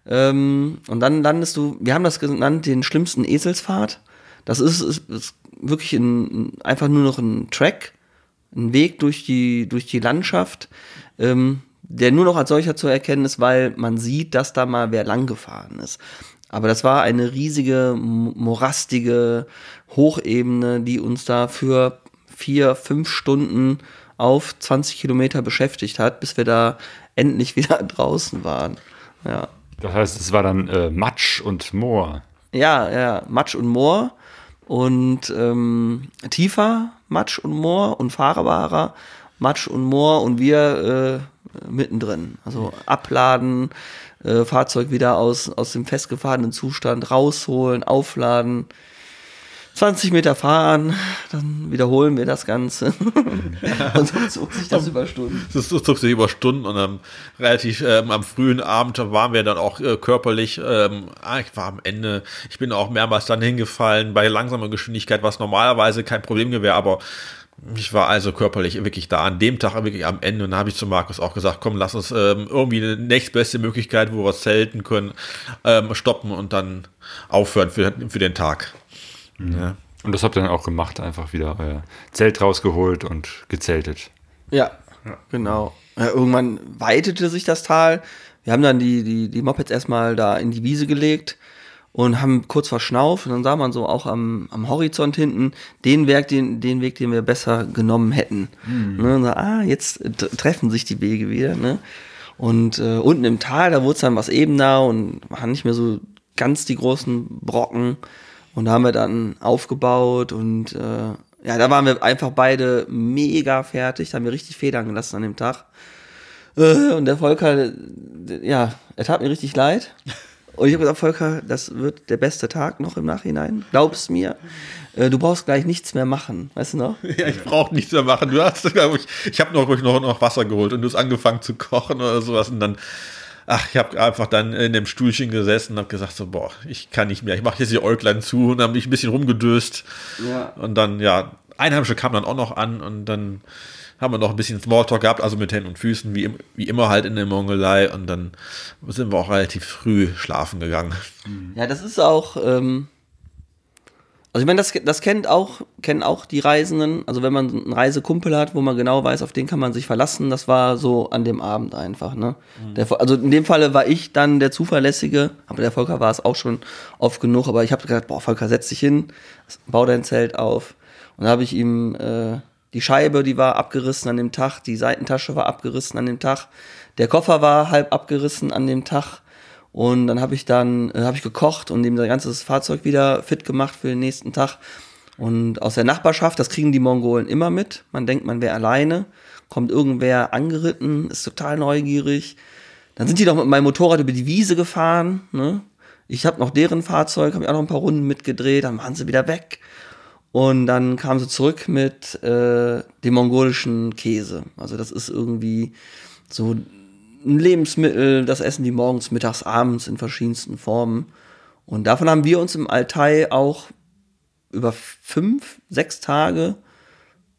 Speaker 2: Ähm, und dann landest du, wir haben das genannt, den schlimmsten Eselsfahrt. Das ist, ist, ist wirklich ein, einfach nur noch ein Track, ein Weg durch die, durch die Landschaft, ähm, der nur noch als solcher zu erkennen ist, weil man sieht, dass da mal wer lang gefahren ist. Aber das war eine riesige, mo- morastige Hochebene, die uns da für vier, fünf Stunden auf 20 Kilometer beschäftigt hat, bis wir da endlich wieder draußen waren. Ja.
Speaker 1: Das heißt, es war dann äh, Matsch und Moor.
Speaker 2: Ja, ja, Matsch und Moor und ähm, tiefer Matsch und Moor und fahrbarer Matsch und Moor und wir äh, mittendrin. Also abladen, äh, Fahrzeug wieder aus, aus dem festgefahrenen Zustand rausholen, aufladen, 20 Meter fahren, dann wiederholen wir das Ganze. und so zog sich das über Stunden.
Speaker 4: Das, zog sich über Stunden und am relativ ähm, am frühen Abend waren wir dann auch äh, körperlich, ähm, ah, ich war am Ende, ich bin auch mehrmals dann hingefallen bei langsamer Geschwindigkeit, was normalerweise kein Problem wäre, aber Ich war also körperlich wirklich da an dem Tag wirklich am Ende und da habe ich zu Markus auch gesagt, komm, lass uns ähm, irgendwie eine nächstbeste Möglichkeit, wo wir zelten können, ähm, stoppen und dann aufhören für, für den Tag.
Speaker 1: Mhm. Ja. Und das habt ihr dann auch gemacht, einfach wieder euer Zelt rausgeholt und gezeltet.
Speaker 2: Ja, ja. genau. Ja, irgendwann weitete sich das Tal. Wir haben dann die, die, die Mopeds erstmal da in die Wiese gelegt und haben kurz verschnauft und dann sah man so auch am, am Horizont hinten den Weg, den, den Weg, den wir besser genommen hätten. Mhm. Ne, so, ah, jetzt treffen sich die Wege wieder. Ne? Und äh, unten im Tal, da wurde es dann was ebener und waren nicht mehr so ganz die großen Brocken. Und da haben wir dann aufgebaut und äh, ja, da waren wir einfach beide mega fertig, da haben wir richtig Federn gelassen an dem Tag. Äh, und der Volker, ja, er tat mir richtig leid. Und ich habe gesagt, Volker, das wird der beste Tag noch im Nachhinein. Glaub's mir. Äh, du brauchst gleich nichts mehr machen, weißt du noch?
Speaker 4: Ja, ich brauche nichts mehr machen. Du hast, ich, ich habe noch, noch, noch Wasser geholt und du hast angefangen zu kochen oder sowas und dann, ach, ich habe einfach dann in dem Stuhlchen gesessen und habe gesagt so, boah, ich kann nicht mehr. Ich mache jetzt die Äuglein zu und habe mich ein bisschen rumgedöst. Ja. Und dann, ja, Einheimische kam dann auch noch an und dann haben wir noch ein bisschen Smalltalk gehabt, also mit Händen und Füßen, wie, wie immer halt in der Mongolei. Und dann sind wir auch relativ früh schlafen gegangen.
Speaker 2: Ja, das ist auch, ähm, also ich meine, das, das kennt auch, kennen auch die Reisenden. Also wenn man einen Reisekumpel hat, wo man genau weiß, auf den kann man sich verlassen, das war so an dem Abend einfach. Ne? Mhm. Der, also in dem Falle war ich dann der Zuverlässige, aber der Volker war es auch schon oft genug. Aber ich habe gesagt, boah, Volker, setz dich hin, bau dein Zelt auf. Und da habe ich ihm äh, die Scheibe, die war abgerissen an dem Tag, die Seitentasche war abgerissen an dem Tag, der Koffer war halb abgerissen an dem Tag. Und dann habe ich dann äh, habe ich gekocht und ihm sein ganzes Fahrzeug wieder fit gemacht für den nächsten Tag. Und aus der Nachbarschaft, das kriegen die Mongolen immer mit. Man denkt, man wäre alleine, kommt irgendwer angeritten, ist total neugierig. Dann sind die doch mit meinem Motorrad über die Wiese gefahren. Ne? Ich habe noch deren Fahrzeug, habe ich auch noch ein paar Runden mitgedreht, dann waren sie wieder weg. Und dann kam sie zurück mit äh, dem mongolischen Käse. Also das ist irgendwie so ein Lebensmittel, das essen die morgens, mittags, abends in verschiedensten Formen. Und davon haben wir uns im Altai auch über fünf, sechs Tage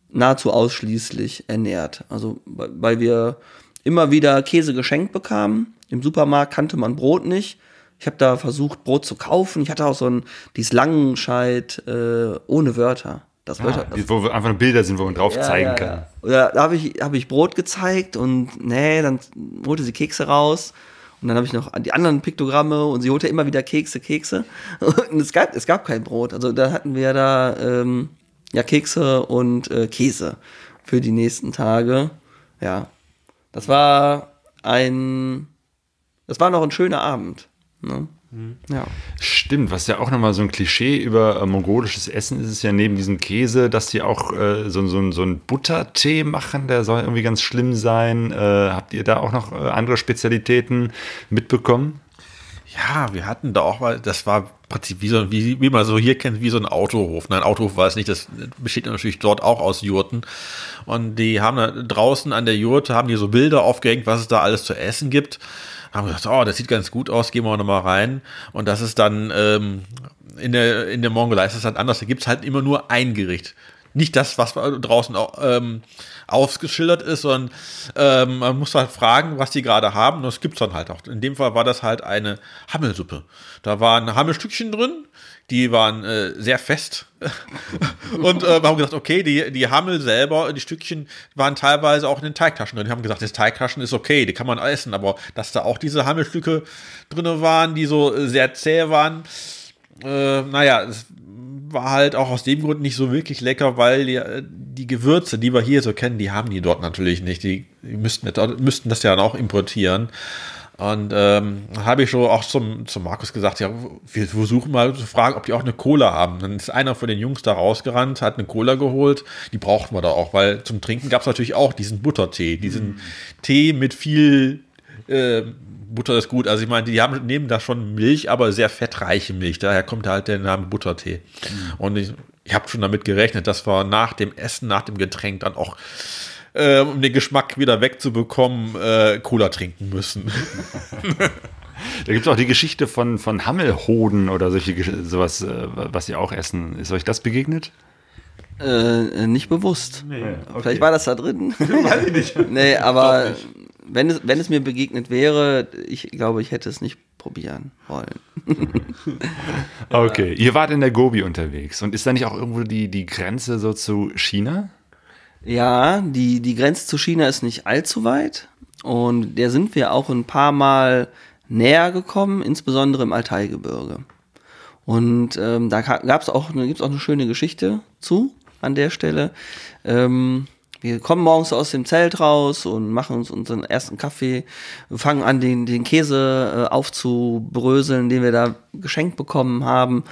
Speaker 2: nahezu ausschließlich ernährt. Also weil wir immer wieder Käse geschenkt bekamen. Im Supermarkt kannte man Brot nicht. Ich habe da versucht, Brot zu kaufen. Ich hatte auch so ein, dieses Langenscheid äh, ohne Wörter.
Speaker 1: Das ah, das, wo einfach nur Bilder sind, wo man drauf ja, zeigen ja, kann.
Speaker 2: Ja. Da habe ich, hab ich Brot gezeigt und nee, dann holte sie Kekse raus. Und dann habe ich noch die anderen Piktogramme und sie holte immer wieder Kekse, Kekse. Und es gab, es gab kein Brot. Also da hatten wir da ähm, ja Kekse und äh, Käse für die nächsten Tage. Ja. Das war ein, das war noch ein schöner Abend. Ne?
Speaker 1: Mhm. Ja. Stimmt, was ja auch nochmal so ein Klischee über äh, mongolisches Essen ist, ist ja neben diesem Käse, dass die auch äh, so, so, so einen Buttertee machen, der soll irgendwie ganz schlimm sein. Äh, habt ihr da auch noch äh, andere Spezialitäten mitbekommen?
Speaker 4: Ja, wir hatten da auch mal, das war Prinzip wie, so, wie, wie man so hier kennt, wie so ein Autohof. Nein, Autohof war es nicht, das besteht natürlich dort auch aus Jurten. Und die haben da draußen an der Jurte, haben die so Bilder aufgehängt, was es da alles zu essen gibt haben gesagt, oh, das sieht ganz gut aus, gehen wir nochmal rein. Und das ist dann ähm, in der, in der Mongolei ist das halt anders. Da gibt es halt immer nur ein Gericht. Nicht das, was draußen ähm, ausgeschildert ist, sondern ähm, man muss halt fragen, was die gerade haben. Und das gibt es dann halt auch. In dem Fall war das halt eine Hammelsuppe. Da waren Hammelstückchen drin, die waren äh, sehr fest. und äh, wir haben gesagt, okay, die, die Hammel selber, die Stückchen waren teilweise auch in den Teigtaschen drin. Die haben gesagt, das Teigtaschen ist okay, die kann man essen, aber dass da auch diese Hammelstücke drin waren, die so äh, sehr zäh waren, äh, naja, es war halt auch aus dem Grund nicht so wirklich lecker, weil die, äh, die Gewürze, die wir hier so kennen, die haben die dort natürlich nicht. Die, die müssten, müssten das ja dann auch importieren. Und ähm, habe ich schon auch zum, zum Markus gesagt, ja, wir versuchen mal zu fragen, ob die auch eine Cola haben. Dann ist einer von den Jungs da rausgerannt, hat eine Cola geholt. Die brauchten wir da auch, weil zum Trinken gab es natürlich auch diesen Buttertee, diesen mm. Tee mit viel äh, Butter ist gut. Also ich meine, die haben neben da schon Milch, aber sehr fettreiche Milch. Daher kommt halt der Name Buttertee. Mm. Und ich, ich habe schon damit gerechnet, dass wir nach dem Essen, nach dem Getränk dann auch äh, um den Geschmack wieder wegzubekommen, äh, Cola trinken müssen.
Speaker 1: Da gibt es auch die Geschichte von, von Hammelhoden oder solche sowas, äh, was sie auch essen. Ist euch das begegnet?
Speaker 2: Äh, nicht bewusst.
Speaker 1: Nee, okay.
Speaker 2: Vielleicht war das da drin.
Speaker 1: Weiß ich nicht.
Speaker 2: nee, aber wenn es, wenn es mir begegnet wäre, ich glaube, ich hätte es nicht probieren wollen.
Speaker 1: Okay, ihr wart in der Gobi unterwegs und ist da nicht auch irgendwo die, die Grenze so zu China?
Speaker 2: Ja, die, die Grenze zu China ist nicht allzu weit. Und der sind wir auch ein paar Mal näher gekommen, insbesondere im Altaigebirge. Und ähm, da gab es auch, gibt's auch eine schöne Geschichte zu an der Stelle. Ähm, wir kommen morgens aus dem Zelt raus und machen uns unseren ersten Kaffee, wir fangen an, den, den Käse äh, aufzubröseln, den wir da geschenkt bekommen haben.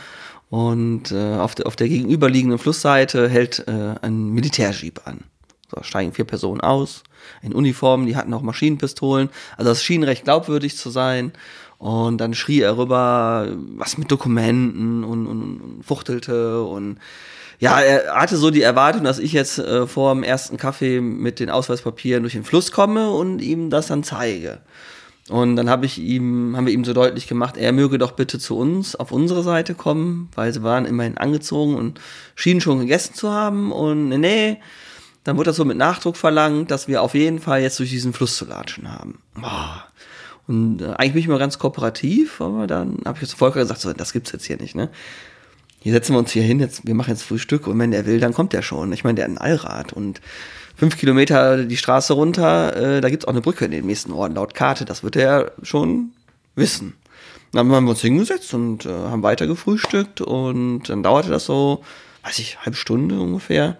Speaker 2: Und äh, auf, der, auf der gegenüberliegenden Flussseite hält äh, ein Militärjeep an. So, steigen vier Personen aus, in Uniformen, die hatten auch Maschinenpistolen. Also das schien recht glaubwürdig zu sein. Und dann schrie er rüber, was mit Dokumenten und, und, und fuchtelte und ja, er hatte so die Erwartung, dass ich jetzt äh, vor dem ersten Kaffee mit den Ausweispapieren durch den Fluss komme und ihm das dann zeige. Und dann habe ich ihm, haben wir ihm so deutlich gemacht, er möge doch bitte zu uns auf unsere Seite kommen, weil sie waren immerhin angezogen und schienen schon gegessen zu haben. Und nee, nee, dann wurde das so mit Nachdruck verlangt, dass wir auf jeden Fall jetzt durch diesen Fluss zu latschen haben. Boah. Und äh, eigentlich bin ich mal ganz kooperativ, aber dann habe ich zu Volker gesagt, so, das gibt's jetzt hier nicht, ne? Hier setzen wir uns hier hin, jetzt, wir machen jetzt Frühstück und wenn der will, dann kommt der schon. Ich meine, der hat ein Allrad und fünf Kilometer die Straße runter, äh, da gibt's auch eine Brücke in den nächsten Orten laut Karte, das wird er schon wissen. Dann haben wir uns hingesetzt und äh, haben weiter gefrühstückt und dann dauerte das so, weiß ich, halbe Stunde ungefähr.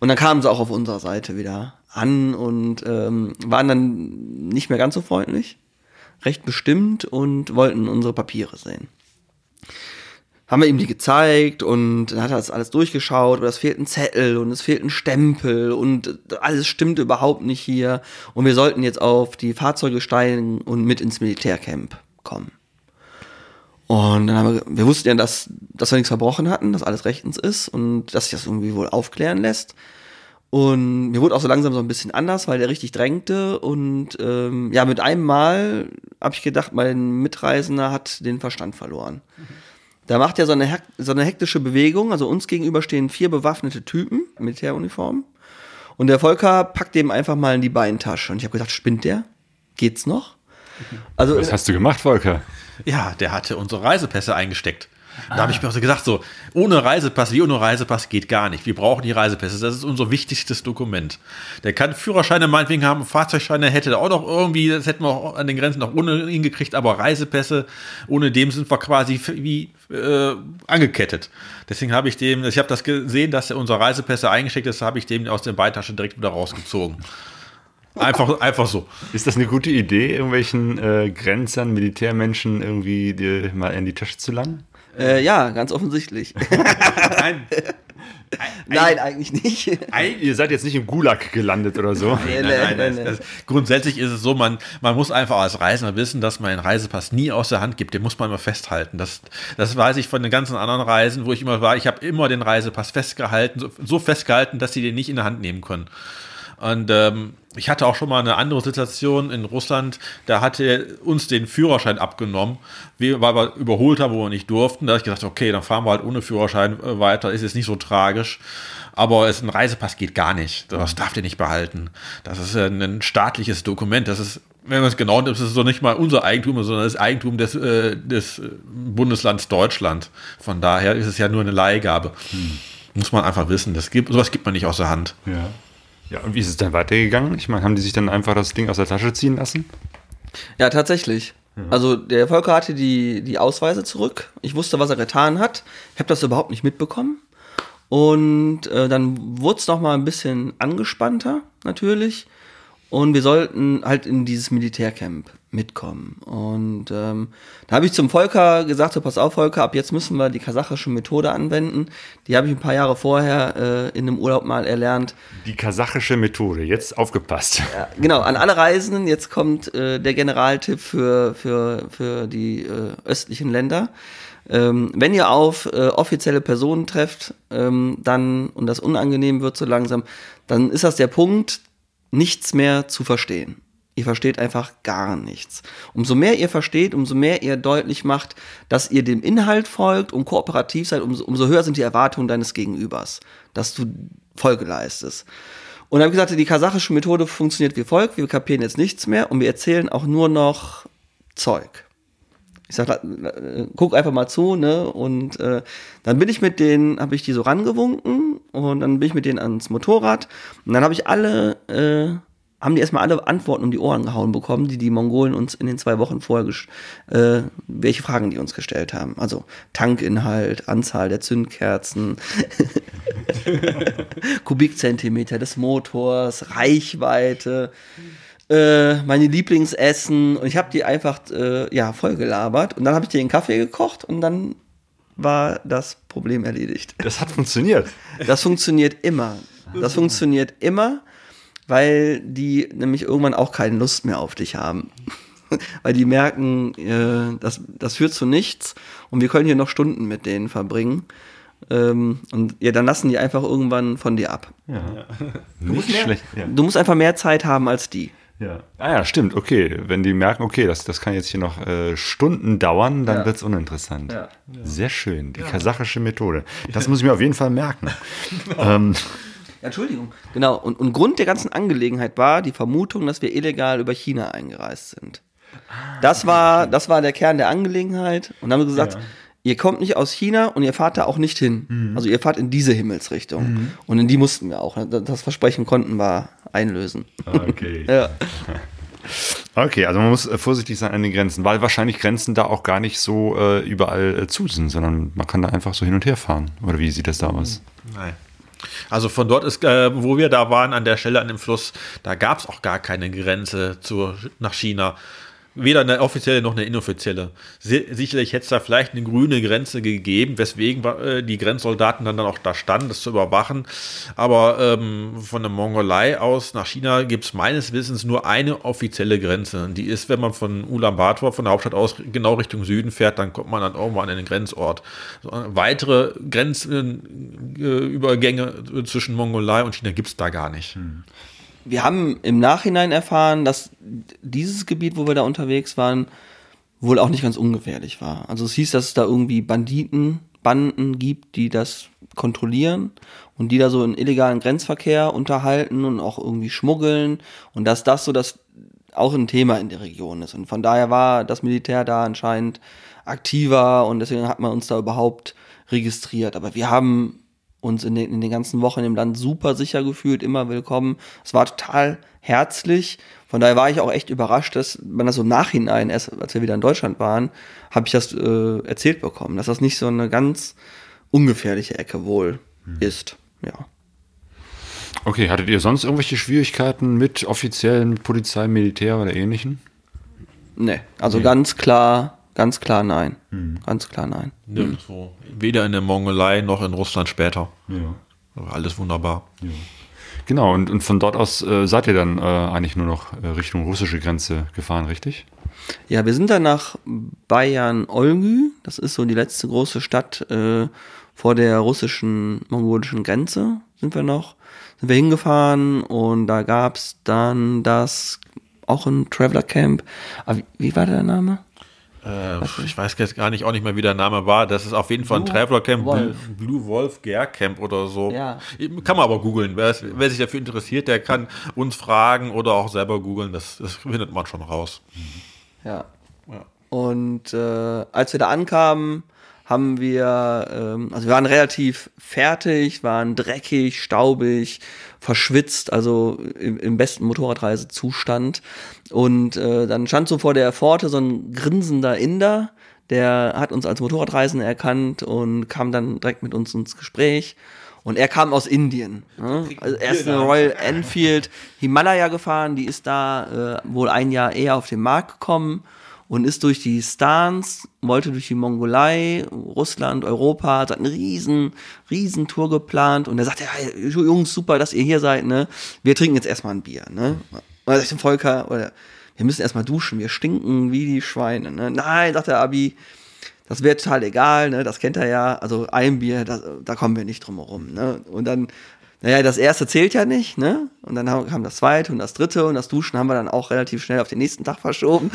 Speaker 2: Und dann kamen sie auch auf unserer Seite wieder an und ähm, waren dann nicht mehr ganz so freundlich, recht bestimmt und wollten unsere Papiere sehen. Haben wir ihm die gezeigt und dann hat er das alles durchgeschaut, aber es fehlt ein Zettel und es fehlt ein Stempel und alles stimmt überhaupt nicht hier. Und wir sollten jetzt auf die Fahrzeuge steigen und mit ins Militärcamp kommen. Und dann haben wir, wir wussten ja, dass, dass wir nichts verbrochen hatten, dass alles rechtens ist und dass sich das irgendwie wohl aufklären lässt. Und mir wurde auch so langsam so ein bisschen anders, weil der richtig drängte. Und ähm, ja, mit einem Mal habe ich gedacht, mein Mitreisender hat den Verstand verloren. Da macht er so eine, so eine hektische Bewegung. Also uns gegenüber stehen vier bewaffnete Typen, Militäruniformen. Und der Volker packt dem einfach mal in die Beintasche. Und ich habe gedacht, spinnt der? Geht's noch? Also
Speaker 1: Was hast du gemacht, Volker?
Speaker 4: Ja, der hatte unsere Reisepässe eingesteckt. Da habe ich mir auch so gedacht, so, ohne Reisepass, wie ohne Reisepass geht gar nicht. Wir brauchen die Reisepässe. Das ist unser wichtigstes Dokument. Der kann Führerscheine meinetwegen haben, Fahrzeugscheine hätte er auch noch irgendwie, das hätten wir auch an den Grenzen noch ohne ihn gekriegt, aber Reisepässe, ohne dem sind wir quasi wie äh, angekettet. Deswegen habe ich dem, ich habe das gesehen, dass er unsere Reisepässe eingesteckt ist, habe ich dem aus der Beitasche direkt wieder rausgezogen. Einfach, einfach so.
Speaker 1: Ist das eine gute Idee, irgendwelchen äh, Grenzern, Militärmenschen irgendwie dir mal in die Tasche zu langen?
Speaker 2: Äh, ja, ganz offensichtlich.
Speaker 4: Nein,
Speaker 2: Nein, eigentlich nicht.
Speaker 1: Ihr seid jetzt nicht im Gulag gelandet oder so.
Speaker 2: Nee,
Speaker 4: Nein, nein, nein,
Speaker 2: nee,
Speaker 4: das, das, grundsätzlich ist es so, man, man muss einfach als Reisender wissen, dass man einen Reisepass nie aus der Hand gibt. Den muss man immer festhalten. Das, das weiß ich von den ganzen anderen Reisen, wo ich immer war. Ich habe immer den Reisepass festgehalten, so, so festgehalten, dass sie den nicht in der Hand nehmen können. Und ähm, ich hatte auch schon mal eine andere Situation in Russland, da hatte er uns den Führerschein abgenommen, weil wir überholt haben, wo wir nicht durften. Da habe ich gedacht, okay, dann fahren wir halt ohne Führerschein äh, weiter, ist jetzt nicht so tragisch. Aber es, ein Reisepass geht gar nicht. Das darf der nicht behalten. Das ist ein, staatliches Dokument. Das ist, wenn man es genau nimmt, ist es so nicht mal unser Eigentum, sondern das Eigentum des, äh, des äh, Bundeslands Deutschland. Von daher ist es ja nur eine Leihgabe. Muss man einfach wissen. Das gibt, sowas gibt man nicht aus der Hand.
Speaker 1: Ja. Ja, und wie ist es dann weitergegangen? Ich meine, haben die sich dann einfach das Ding aus der Tasche ziehen lassen?
Speaker 2: Ja, tatsächlich. Also der Volker hatte die, die Ausweise zurück. Ich wusste, was er getan hat. Ich habe das überhaupt nicht mitbekommen. Und äh, dann wurde es noch mal ein bisschen angespannter, natürlich. Und wir sollten halt in dieses Militärcamp mitkommen. Und ähm, da habe ich zum Volker gesagt, so pass auf Volker, ab jetzt müssen wir die kasachische Methode anwenden. Die habe ich ein paar Jahre vorher äh, in einem Urlaub mal erlernt.
Speaker 1: Die kasachische Methode, jetzt aufgepasst.
Speaker 2: Ja, genau, an alle Reisenden, jetzt kommt äh, der Generaltipp für, für, für die äh, östlichen Länder. Ähm, wenn ihr auf äh, offizielle Personen trefft, ähm, dann, und das unangenehm wird so langsam, dann ist das der Punkt, nichts mehr zu verstehen. Ihr versteht einfach gar nichts. Umso mehr ihr versteht, umso mehr ihr deutlich macht, dass ihr dem Inhalt folgt und kooperativ seid, umso, umso höher sind die Erwartungen deines Gegenübers, dass du Folge leistest. Und dann habe ich gesagt, die kasachische Methode funktioniert wie folgt, wir kapieren jetzt nichts mehr und wir erzählen auch nur noch Zeug. Ich sag, guck einfach mal zu, ne? Und äh, dann bin ich mit denen, habe ich die so rangewunken und dann bin ich mit denen ans Motorrad und dann habe ich alle äh, haben die erstmal alle Antworten um die Ohren gehauen bekommen, die die Mongolen uns in den zwei Wochen vorher, äh, welche Fragen die uns gestellt haben. Also Tankinhalt, Anzahl der Zündkerzen, Kubikzentimeter des Motors, Reichweite, äh, meine Lieblingsessen. Und ich habe die einfach äh, ja, voll gelabert. Und dann habe ich dir einen Kaffee gekocht und dann war das Problem erledigt.
Speaker 1: Das hat funktioniert.
Speaker 2: Das funktioniert immer. Das funktioniert immer weil die nämlich irgendwann auch keine Lust mehr auf dich haben. weil die merken, äh, das, das führt zu nichts und wir können hier noch Stunden mit denen verbringen. Ähm, und ja, dann lassen die einfach irgendwann von dir ab.
Speaker 1: Ja.
Speaker 2: Du, musst mehr, ja. du musst einfach mehr Zeit haben als die.
Speaker 1: Ja. Ah ja, stimmt, okay. Wenn die merken, okay, das, das kann jetzt hier noch äh, Stunden dauern, dann ja. wird es uninteressant. Ja. Sehr schön, die kasachische Methode. Das muss ich mir auf jeden Fall merken. ähm,
Speaker 2: Entschuldigung. Genau. Und, und Grund der ganzen Angelegenheit war die Vermutung, dass wir illegal über China eingereist sind. Das war, das war der Kern der Angelegenheit. Und dann haben wir gesagt, ja. ihr kommt nicht aus China und ihr fahrt da auch nicht hin. Mhm. Also ihr fahrt in diese Himmelsrichtung. Mhm. Und in die mussten wir auch. Das Versprechen konnten wir einlösen.
Speaker 1: Okay. ja. Okay, also man muss äh, vorsichtig sein an den Grenzen, weil wahrscheinlich Grenzen da auch gar nicht so äh, überall äh, zu sind, sondern man kann da einfach so hin und her fahren. Oder wie sieht das da aus?
Speaker 4: Nein. Also von dort ist, äh, wo wir da waren, an der Stelle an dem Fluss, da gab es auch gar keine Grenze zu, nach China. Weder eine offizielle noch eine inoffizielle. Sicherlich hätte es da vielleicht eine grüne Grenze gegeben, weswegen äh, die Grenzsoldaten dann, auch da standen, das zu überwachen. Aber ähm, von der Mongolei aus nach China gibt es meines Wissens nur eine offizielle Grenze. Die ist, wenn man von Ulaanbaatar, von der Hauptstadt aus, genau Richtung Süden fährt, dann kommt man dann irgendwann an den Grenzort. Weitere Grenzübergänge äh, zwischen Mongolei und China gibt es da gar nicht. Hm
Speaker 2: wir haben im Nachhinein erfahren, dass dieses Gebiet, wo wir da unterwegs waren, wohl auch nicht ganz ungefährlich war. Also es hieß, dass es da irgendwie Banditen, Banden gibt, die das kontrollieren und die da so einen illegalen Grenzverkehr unterhalten und auch irgendwie schmuggeln und dass das so das auch ein Thema in der Region ist. Und von daher war das Militär da anscheinend aktiver und deswegen hat man uns da überhaupt registriert. Aber wir haben uns in den, in den ganzen Wochen im Land super sicher gefühlt, immer willkommen. Es war total herzlich. Von daher war ich auch echt überrascht, dass man das so im Nachhinein, erst als wir wieder in Deutschland waren, habe ich das äh, erzählt bekommen, dass das nicht so eine ganz ungefährliche Ecke wohl hm. ist. Ja.
Speaker 1: Okay, hattet ihr sonst irgendwelche Schwierigkeiten mit offiziellen Polizei, Militär oder ähnlichen?
Speaker 2: Nee, also nee. ganz klar Ganz klar nein. Hm. Ganz klar nein.
Speaker 4: Nirgendwo. Weder in der Mongolei noch in Russland später. Ja. Alles wunderbar. Ja.
Speaker 1: Genau, und, und von dort aus äh, seid ihr dann äh, eigentlich nur noch äh, Richtung russische Grenze gefahren, richtig?
Speaker 2: Ja, wir sind dann nach Bayern-Olgü. Das ist so die letzte große Stadt äh, vor der russischen, mongolischen Grenze sind wir noch. Sind wir hingefahren und da gab es dann das, auch ein Traveler Camp. Aber wie, wie war der Name?
Speaker 4: Äh, ich weiß jetzt gar nicht, auch nicht mehr, wie der Name war. Das ist auf jeden Fall ein Traveler Camp, Wolf. Blue Wolf Gear Camp oder so. Ja. Kann man aber googeln. Wer, wer, sich dafür interessiert, der kann uns fragen oder auch selber googeln. Das, das, findet man schon raus.
Speaker 2: Ja. ja. Und äh, als wir da ankamen, haben wir, ähm, also wir waren relativ fertig, waren dreckig, staubig, verschwitzt, also im, im besten Motorradreisezustand. Und äh, dann stand so vor der Pforte so ein grinsender Inder, der hat uns als Motorradreisende erkannt und kam dann direkt mit uns ins Gespräch. Und er kam aus Indien. Ne? Also er ist eine Royal Enfield Himalaya gefahren, die ist da äh, wohl ein Jahr eher auf den Markt gekommen und ist durch die Stans, wollte durch die Mongolei, Russland, Europa, hat eine riesen, riesen Tour geplant und er sagte, ja, Jungs, super, dass ihr hier seid, ne? Wir trinken jetzt erstmal ein Bier, ne? Und er sagt dem Volker, oder, wir müssen erstmal duschen, wir stinken wie die Schweine, ne? Nein, sagt der Abi, das wäre total egal, ne? Das kennt er ja. Also ein Bier, da, da kommen wir nicht drum herum, ne? Und dann naja, das erste zählt ja nicht, ne? Und dann kam das zweite und das dritte und das Duschen haben wir dann auch relativ schnell auf den nächsten Tag verschoben.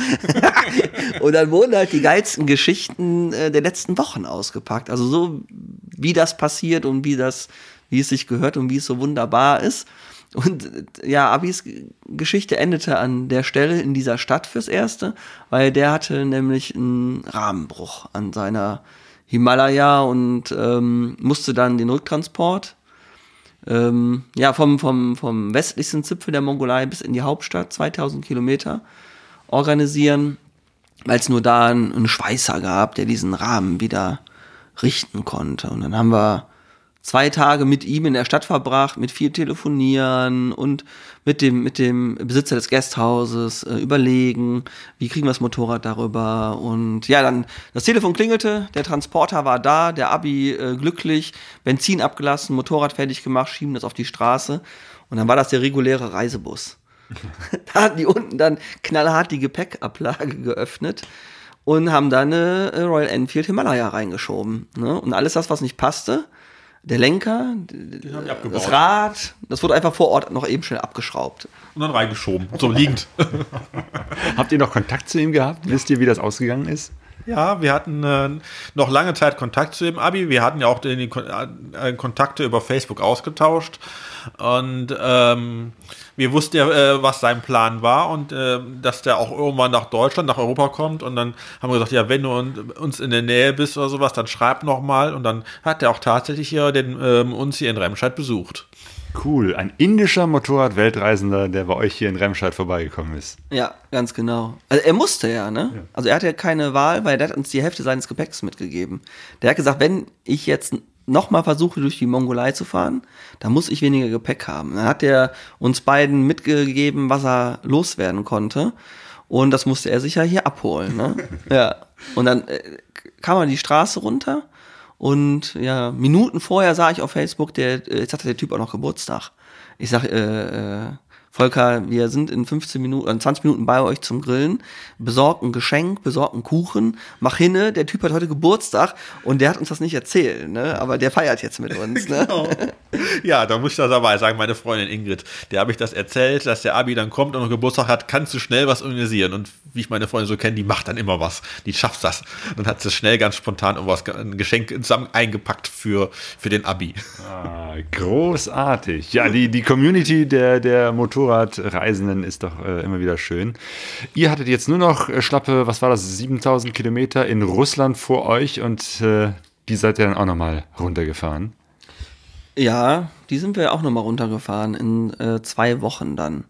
Speaker 2: und dann wurden halt die geilsten Geschichten äh, der letzten Wochen ausgepackt. Also so, wie das passiert und wie das, wie es sich gehört und wie es so wunderbar ist. Und äh, ja, Abis Geschichte endete an der Stelle in dieser Stadt fürs Erste, weil der hatte nämlich einen Rahmenbruch an seiner Himalaya und ähm, musste dann den Rücktransport ähm, ja, vom, vom, vom westlichsten Zipfel der Mongolei bis in die Hauptstadt, 2000 Kilometer, organisieren, weil es nur da einen, einen Schweißer gab, der diesen Rahmen wieder richten konnte. Und dann haben wir zwei Tage mit ihm in der Stadt verbracht, mit viel Telefonieren und mit dem, mit dem Besitzer des Gasthauses äh, überlegen, wie kriegen wir das Motorrad darüber. Und ja, dann das Telefon klingelte, der Transporter war da, der Abi äh, glücklich, Benzin abgelassen, Motorrad fertig gemacht, schieben das auf die Straße. Und dann war das der reguläre Reisebus. da hatten die unten dann knallhart die Gepäckablage geöffnet und haben dann eine äh, Royal Enfield Himalaya reingeschoben. Ne? Und alles das, was nicht passte, der Lenker, das Rad, das wurde einfach vor Ort noch eben schnell abgeschraubt.
Speaker 4: Und dann reingeschoben, so liegend.
Speaker 1: Habt ihr noch Kontakt zu ihm gehabt? Wisst ihr, wie das ausgegangen ist?
Speaker 4: Ja, wir hatten äh, noch lange Zeit Kontakt zu dem Abi. Wir hatten ja auch die, äh, Kontakte über Facebook ausgetauscht. Und ähm, wir wussten ja, äh, was sein Plan war und äh, dass der auch irgendwann nach Deutschland, nach Europa kommt. Und dann haben wir gesagt, ja, wenn du uns in der Nähe bist oder sowas, dann schreib noch mal. Und dann hat er auch tatsächlich hier den, ähm, uns hier in Remscheid besucht.
Speaker 1: Cool, ein indischer Motorrad-Weltreisender, der bei euch hier in Remscheid vorbeigekommen ist.
Speaker 2: Ja, ganz genau. Also er musste ja, ne? Ja. Also er hatte ja keine Wahl, weil der hat uns die Hälfte seines Gepäcks mitgegeben. Der hat gesagt, wenn ich jetzt nochmal versuche, durch die Mongolei zu fahren, dann muss ich weniger Gepäck haben. Dann hat er uns beiden mitgegeben, was er loswerden konnte. Und das musste er sich ja hier abholen. Ne? ja. Und dann äh, kam er die Straße runter und ja, Minuten vorher sah ich auf Facebook, der, äh, jetzt hatte der Typ auch noch Geburtstag. Ich sag, äh, äh, Volker, wir sind in 15 Minuten, 20 Minuten bei euch zum Grillen. Besorgt ein Geschenk, besorgt einen Kuchen, mach hinne. Der Typ hat heute Geburtstag und der hat uns das nicht erzählt, ne? Aber der feiert jetzt mit uns, ne? genau.
Speaker 4: Ja, da muss ich das dabei sagen, meine Freundin Ingrid, der habe ich das erzählt, dass der Abi dann kommt und Geburtstag hat, kannst du schnell was organisieren. Und wie ich meine Freundin so kenne, die macht dann immer was. Die schafft das. Dann hat sie schnell ganz spontan irgendwas, ein Geschenk zusammen eingepackt für, für den Abi.
Speaker 1: Ah, großartig. Ja, die, die Community der, der Motorradreisenden ist doch äh, immer wieder schön. Ihr hattet jetzt nur noch äh, schlappe, was war das, 7000 Kilometer in Russland vor euch und äh, die seid ihr dann auch nochmal runtergefahren.
Speaker 2: Ja, die sind wir auch nochmal runtergefahren in äh, zwei Wochen dann.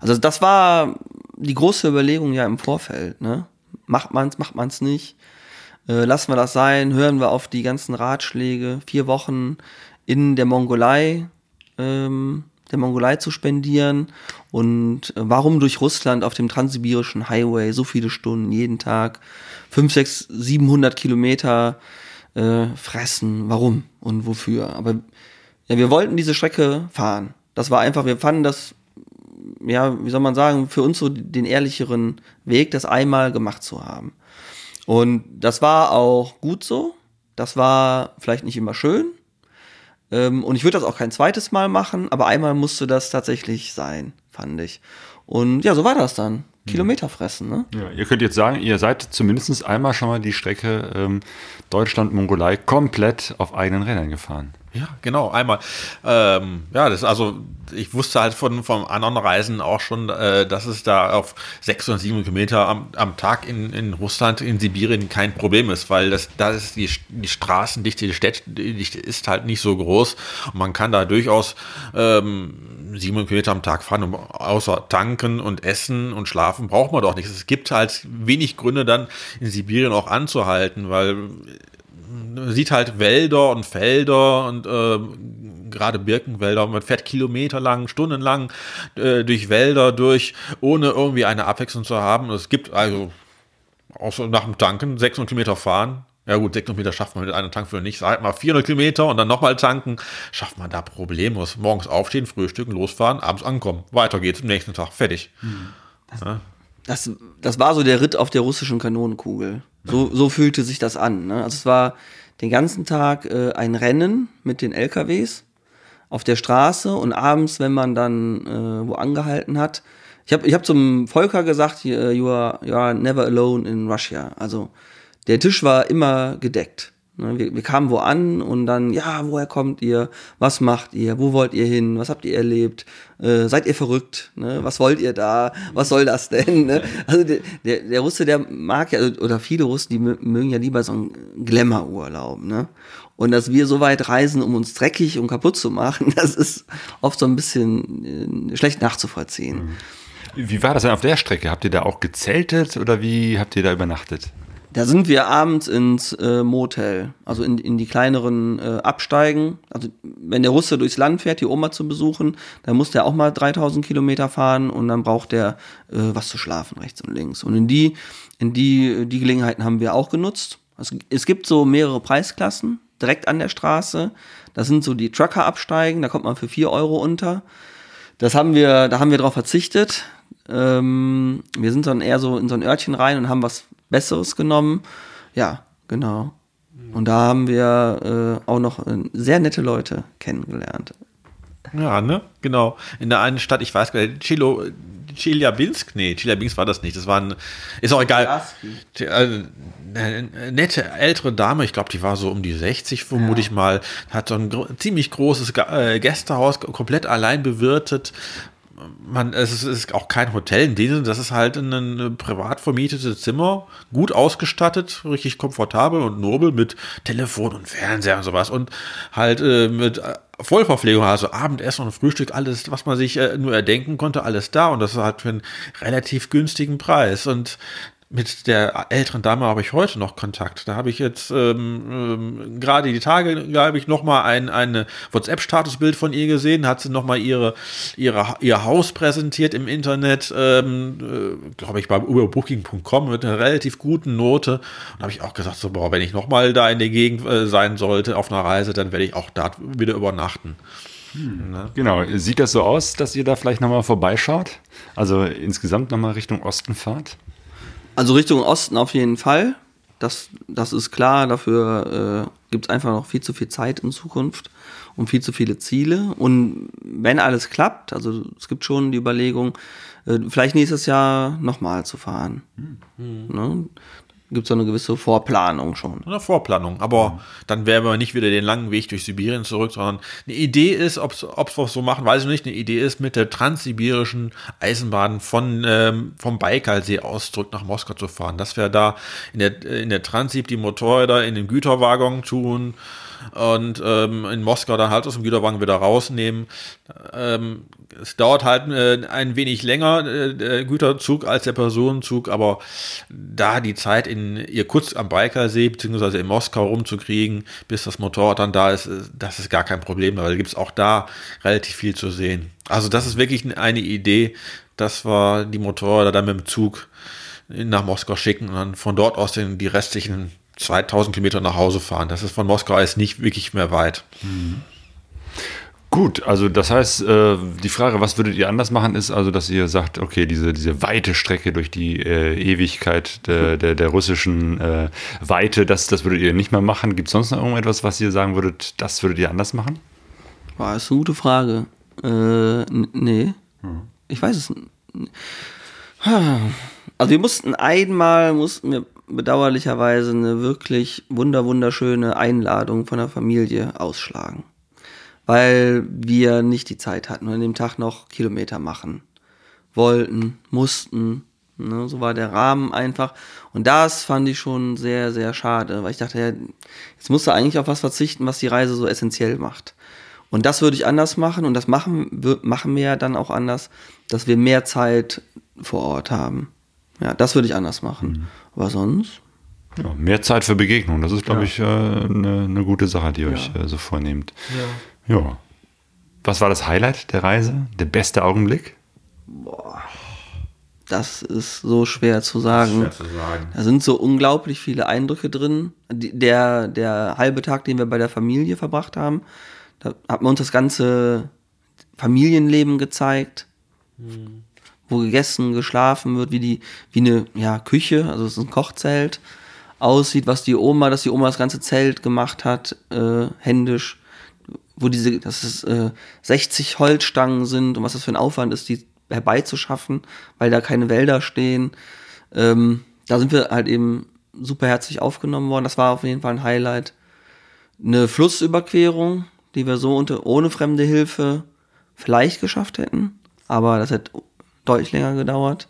Speaker 2: Also das war die große Überlegung ja im Vorfeld. Ne? Macht man's, macht man's nicht? Äh, lassen wir das sein? Hören wir auf die ganzen Ratschläge? Vier Wochen in der Mongolei, ähm, der Mongolei zu spendieren und warum durch Russland auf dem transsibirischen Highway so viele Stunden jeden Tag, 5, 6, 700 Kilometer äh, fressen? Warum und wofür? Aber ja, wir wollten diese Strecke fahren. Das war einfach, wir fanden das, ja, wie soll man sagen, für uns so den ehrlicheren Weg, das einmal gemacht zu haben. Und das war auch gut so. Das war vielleicht nicht immer schön. Ähm, und ich würde das auch kein zweites Mal machen, aber einmal musste das tatsächlich sein, fand ich. Und ja, so war das dann. Kilometer fressen, ne?
Speaker 1: Ja, ihr könnt jetzt sagen, ihr seid zumindest einmal schon mal die Strecke ähm, Deutschland-Mongolei komplett auf eigenen Rädern gefahren.
Speaker 4: Ja, genau, einmal. Ähm, ja, das also, ich wusste halt von, von anderen Reisen auch schon, äh, dass es da auf 600, 700 Kilometer am, am Tag in, in Russland, in Sibirien kein Problem ist, weil das, da ist die, die Straßendichte, die Städtedichte ist halt nicht so groß und man kann da durchaus ähm, 700 Kilometer am Tag fahren, um, außer tanken und essen und schlafen braucht man doch nichts. Es gibt halt wenig Gründe dann in Sibirien auch anzuhalten, weil sieht halt Wälder und Felder und äh, gerade Birkenwälder. Man fährt kilometerlang, stundenlang äh, durch Wälder durch, ohne irgendwie eine Abwechslung zu haben. Es gibt also außer nach dem Tanken 600 Kilometer fahren. Ja gut, 600 Kilometer schafft man mit einer Tankfüllung nicht. Sag mal 400 Kilometer und dann nochmal tanken, schafft man da problemlos. Morgens aufstehen, frühstücken, losfahren, abends ankommen. Weiter geht's am nächsten Tag. Fertig.
Speaker 2: Das, ja. das, das war so der Ritt auf der russischen Kanonenkugel. So, so fühlte sich das an. Ne? Also es war den ganzen Tag äh, ein Rennen mit den LKWs auf der Straße und abends, wenn man dann äh, wo angehalten hat, ich habe ich hab zum Volker gesagt, äh, you are, you are never alone in Russia. Also der Tisch war immer gedeckt. Ne, Wir, wir kamen wo an und dann, ja, woher kommt ihr? Was macht ihr? Wo wollt ihr hin? Was habt ihr erlebt? Äh, seid ihr verrückt? Ne? Was wollt ihr da? Was soll das denn? Ne? Also der, der, der Russe, der mag ja, oder viele Russen, die mö- mögen ja lieber so einen Glamour-Urlaub. Ne? Und dass wir so weit reisen, um uns dreckig und kaputt zu machen, das ist oft so ein bisschen äh, schlecht nachzuvollziehen.
Speaker 1: Wie war das denn auf der Strecke? Habt ihr da auch gezeltet oder wie habt ihr da übernachtet?
Speaker 2: Da sind wir abends ins äh, Motel, also in, in die kleineren äh, Absteigen. Also wenn der Russe durchs Land fährt, die Oma zu besuchen, dann muss der auch mal 3000 Kilometer fahren und dann braucht der äh, was zu schlafen rechts und links. Und in die, in die, die Gelegenheiten haben wir auch genutzt. Also, es gibt so mehrere Preisklassen direkt an der Straße. Das sind so die Trucker-Absteigen, da kommt man für 4 Euro unter. Das haben wir, da haben wir drauf verzichtet. Ähm, wir sind dann eher so in so ein Örtchen rein und haben was Besseres genommen. Ja, genau. Und da haben wir äh, auch noch äh, sehr nette Leute kennengelernt.
Speaker 4: Ja, ne? Genau. In der einen Stadt, ich weiß gar nicht, Chilo, Chelyabinsk? Nee, Chelyabinsk war das nicht. Das war ein, ist auch egal. Die, äh, eine nette ältere Dame, ich glaube, die war so um die 60, vermute ich mal, hat so ein ziemlich großes äh, Gästehaus komplett allein bewirtet. Man, es ist, auch kein Hotel in dem Sinne, das ist halt ein, privat vermietetes Zimmer, gut ausgestattet, richtig komfortabel und nobel mit Telefon und Fernseher und sowas und halt äh, mit äh, Vollverpflegung, also Abendessen und Frühstück, alles, was man sich äh, nur erdenken konnte, alles da und das halt für einen relativ günstigen Preis und mit der älteren Dame habe ich heute noch Kontakt. Da habe ich jetzt ähm, ähm, gerade die Tage, habe ich noch mal ein eine WhatsApp-Statusbild von ihr gesehen. Hat sie noch mal ihre, ihre ihr Haus präsentiert im Internet, ähm, äh, glaube ich, bei überbooking.com mit einer relativ guten Note. Und habe ich auch gesagt, so, boah, wenn ich noch mal da in der Gegend äh, sein sollte auf einer Reise, dann werde ich auch da wieder übernachten.
Speaker 1: Genau, sieht das so aus, dass ihr da vielleicht nochmal vorbeischaut? Also insgesamt nochmal Richtung Osten fahrt?
Speaker 2: Also Richtung Osten auf jeden Fall. Das, das ist klar. Dafür äh, gibt es einfach noch viel zu viel Zeit in Zukunft und viel zu viele Ziele. Und wenn alles klappt, also es gibt schon die Überlegung, äh, vielleicht nächstes Jahr nochmal zu fahren. Ne? Gibt es eine gewisse Vorplanung schon.
Speaker 4: Eine Vorplanung. Aber dann wären wir nicht wieder den langen Weg durch Sibirien zurück, sondern eine Idee ist, ob wir es so machen, weiß ich nicht, eine Idee ist, mit der transsibirischen Eisenbahn von, ähm, vom Baikalsee aus zurück nach Moskau zu fahren. Dass wir da in der, in der Transib die Motorräder in den Güterwaggon tun und ähm, in Moskau dann halt aus dem Güterwagen wieder rausnehmen. Ähm, es dauert halt äh, ein wenig länger, äh, der Güterzug, als der Personenzug, aber da die Zeit in Irkutsk am Baikalsee beziehungsweise in Moskau rumzukriegen, bis das Motorrad dann da ist, äh, das ist gar kein Problem, weil da gibt es auch da relativ viel zu sehen. Also das ist wirklich eine Idee, dass wir die Motorräder dann mit dem Zug nach Moskau schicken und dann von dort aus den, die restlichen 2000 Kilometer nach Hause fahren. Das ist von Moskau aus nicht wirklich mehr weit.
Speaker 1: Gut, also das heißt, äh, die Frage, was würdet ihr anders machen, ist also, dass ihr sagt, okay, diese, diese weite Strecke durch die äh, Ewigkeit der, der, der russischen äh, Weite, das, das würdet ihr nicht mehr machen. Gibt es sonst noch irgendetwas, was ihr sagen würdet, das würdet ihr anders machen?
Speaker 2: War ist eine gute Frage. Äh, nee. Ich weiß es nicht. Also wir mussten einmal, mussten wir bedauerlicherweise eine wirklich wunder wunderschöne Einladung von der Familie ausschlagen. Weil wir nicht die Zeit hatten und an dem Tag noch Kilometer machen wollten, mussten. Ne, so war der Rahmen einfach. Und das fand ich schon sehr, sehr schade, weil ich dachte, ja, jetzt musst du eigentlich auf was verzichten, was die Reise so essentiell macht. Und das würde ich anders machen und das machen, machen wir ja dann auch anders, dass wir mehr Zeit vor Ort haben. Ja, das würde ich anders machen. Aber sonst?
Speaker 1: Ja, mehr Zeit für Begegnung, das ist, glaube ich, äh, eine, eine gute Sache, die ihr euch äh, so vornehmt. Ja. Was war das Highlight der Reise? Der beste Augenblick?
Speaker 2: Das ist so schwer zu sagen. Da sind so unglaublich viele Eindrücke drin. Der, der halbe Tag, den wir bei der Familie verbracht haben, da hat man uns das ganze Familienleben gezeigt, wo gegessen, geschlafen wird, wie die, wie eine ja, Küche, also es ist ein Kochzelt, aussieht, was die Oma, dass die Oma das ganze Zelt gemacht hat, äh, händisch, wo diese, dass es äh, 60 Holzstangen sind und was das für ein Aufwand ist, die herbeizuschaffen, weil da keine Wälder stehen. Ähm, da sind wir halt eben super herzlich aufgenommen worden. Das war auf jeden Fall ein Highlight. Eine Flussüberquerung, die wir so unter, ohne fremde Hilfe vielleicht geschafft hätten, aber das hätte deutlich länger gedauert.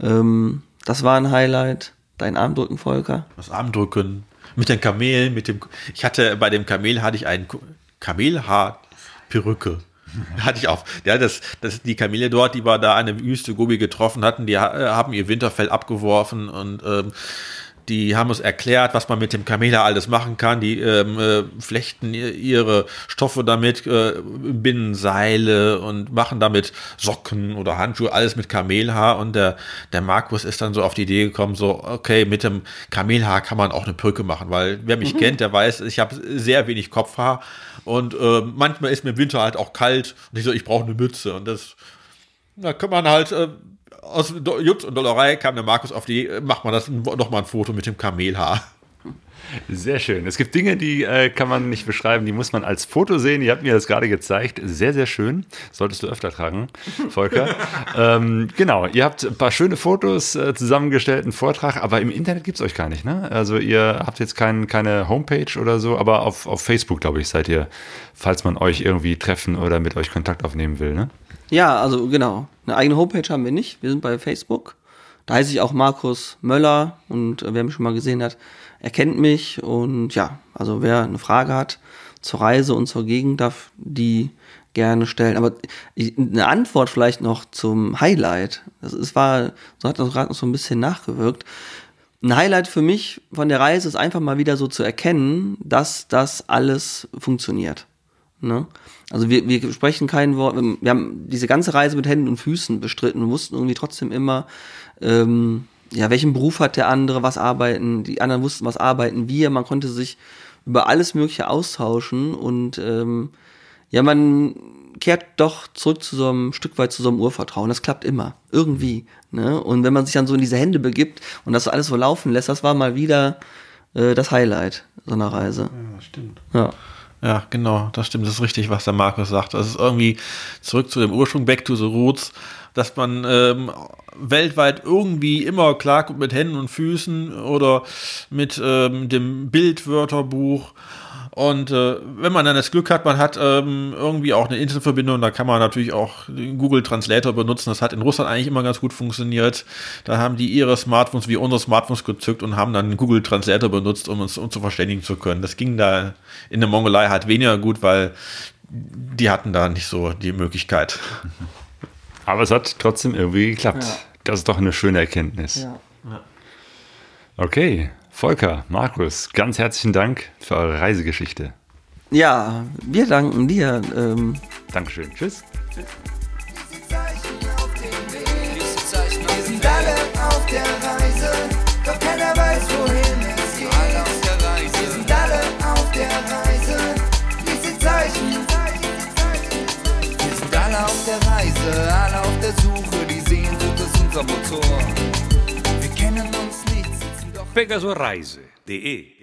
Speaker 2: Ja. Ähm, das war ein Highlight. Dein Armdrücken, Volker.
Speaker 4: Das Armdrücken. Mit den Kamelen, mit dem. Ich hatte bei dem Kamel hatte ich einen Kamelhaar-Perücke. Hatte ich auch. Ja, das, das, die Kamele dort, die wir da an der Wüste Gobi getroffen hatten, die haben ihr Winterfell abgeworfen und ähm, die haben uns erklärt, was man mit dem Kamel alles machen kann. Die ähm, äh, flechten ihre Stoffe damit, äh, binden Seile und machen damit Socken oder Handschuhe, alles mit Kamelhaar. Und der, der Markus ist dann so auf die Idee gekommen, so, okay, mit dem Kamelhaar kann man auch eine Brücke machen, weil wer mich mhm. kennt, der weiß, ich habe sehr wenig Kopfhaar und äh, manchmal ist mir im Winter halt auch kalt und ich so, ich brauche eine Mütze. Und das, da kann man halt äh, aus Jux und Dollerei kam der Markus auf die, macht man das nochmal ein Foto mit dem Kamelhaar.
Speaker 1: Sehr schön. Es gibt Dinge, die äh, kann man nicht beschreiben, die muss man als Foto sehen. Ihr habt mir das gerade gezeigt. Sehr, sehr schön. Solltest du öfter tragen, Volker. ähm, genau, ihr habt ein paar schöne Fotos äh, zusammengestellt, einen Vortrag, aber im Internet gibt es euch gar nicht, ne? Also ihr habt jetzt kein, keine Homepage oder so, aber auf, auf Facebook, glaube ich, seid ihr, falls man euch irgendwie treffen oder mit euch Kontakt aufnehmen will, ne?
Speaker 2: Ja, also genau. Eine eigene Homepage haben wir nicht. Wir sind bei Facebook. Da heiße ich auch Markus Möller und äh, wer mich schon mal gesehen hat, erkennt mich. Und ja, also wer eine Frage hat zur Reise und zur Gegend, darf die gerne stellen. Aber eine Antwort vielleicht noch zum Highlight. Das ist, war, so hat das gerade noch so ein bisschen nachgewirkt. Ein Highlight für mich von der Reise ist einfach mal wieder so zu erkennen, dass das alles funktioniert. Ne? Also wir, wir sprechen kein Wort, wir haben diese ganze Reise mit Händen und Füßen bestritten und wussten irgendwie trotzdem immer, ähm, ja, welchen Beruf hat der andere, was arbeiten, die anderen wussten, was arbeiten wir, man konnte sich über alles Mögliche austauschen und ähm, ja, man kehrt doch zurück zu so einem Stück weit zu so einem Urvertrauen. Das klappt immer. Irgendwie. Ne? Und wenn man sich dann so in diese Hände begibt und das alles so laufen lässt, das war mal wieder äh, das Highlight so einer Reise.
Speaker 4: Ja, stimmt. Ja. Ja, genau, das stimmt, das ist richtig, was der Markus sagt. Das ist irgendwie zurück zu dem Ursprung, back to the roots, dass man ähm, weltweit irgendwie immer klarkommt mit Händen und Füßen oder mit ähm, dem Bildwörterbuch und äh, wenn man dann das Glück hat, man hat ähm, irgendwie auch eine Internetverbindung, da kann man natürlich auch den Google Translator benutzen. Das hat in Russland eigentlich immer ganz gut funktioniert. Da haben die ihre Smartphones wie unsere Smartphones gezückt und haben dann den Google Translator benutzt, um uns um zu verständigen zu können. Das ging da in der Mongolei halt weniger gut, weil die hatten da nicht so die Möglichkeit.
Speaker 1: Aber es hat trotzdem irgendwie geklappt. Ja. Das ist doch eine schöne Erkenntnis. Ja. Okay, Volker, Markus, ganz herzlichen Dank für eure Reisegeschichte.
Speaker 2: Ja, wir danken dir. Ähm
Speaker 1: Dankeschön. Tschüss. Tschüss.
Speaker 3: der Reise, alle auf der Suche, die Sehnsucht ist unser Motor. Wir kennen uns nicht, sitzen doch. Pegasoreise.de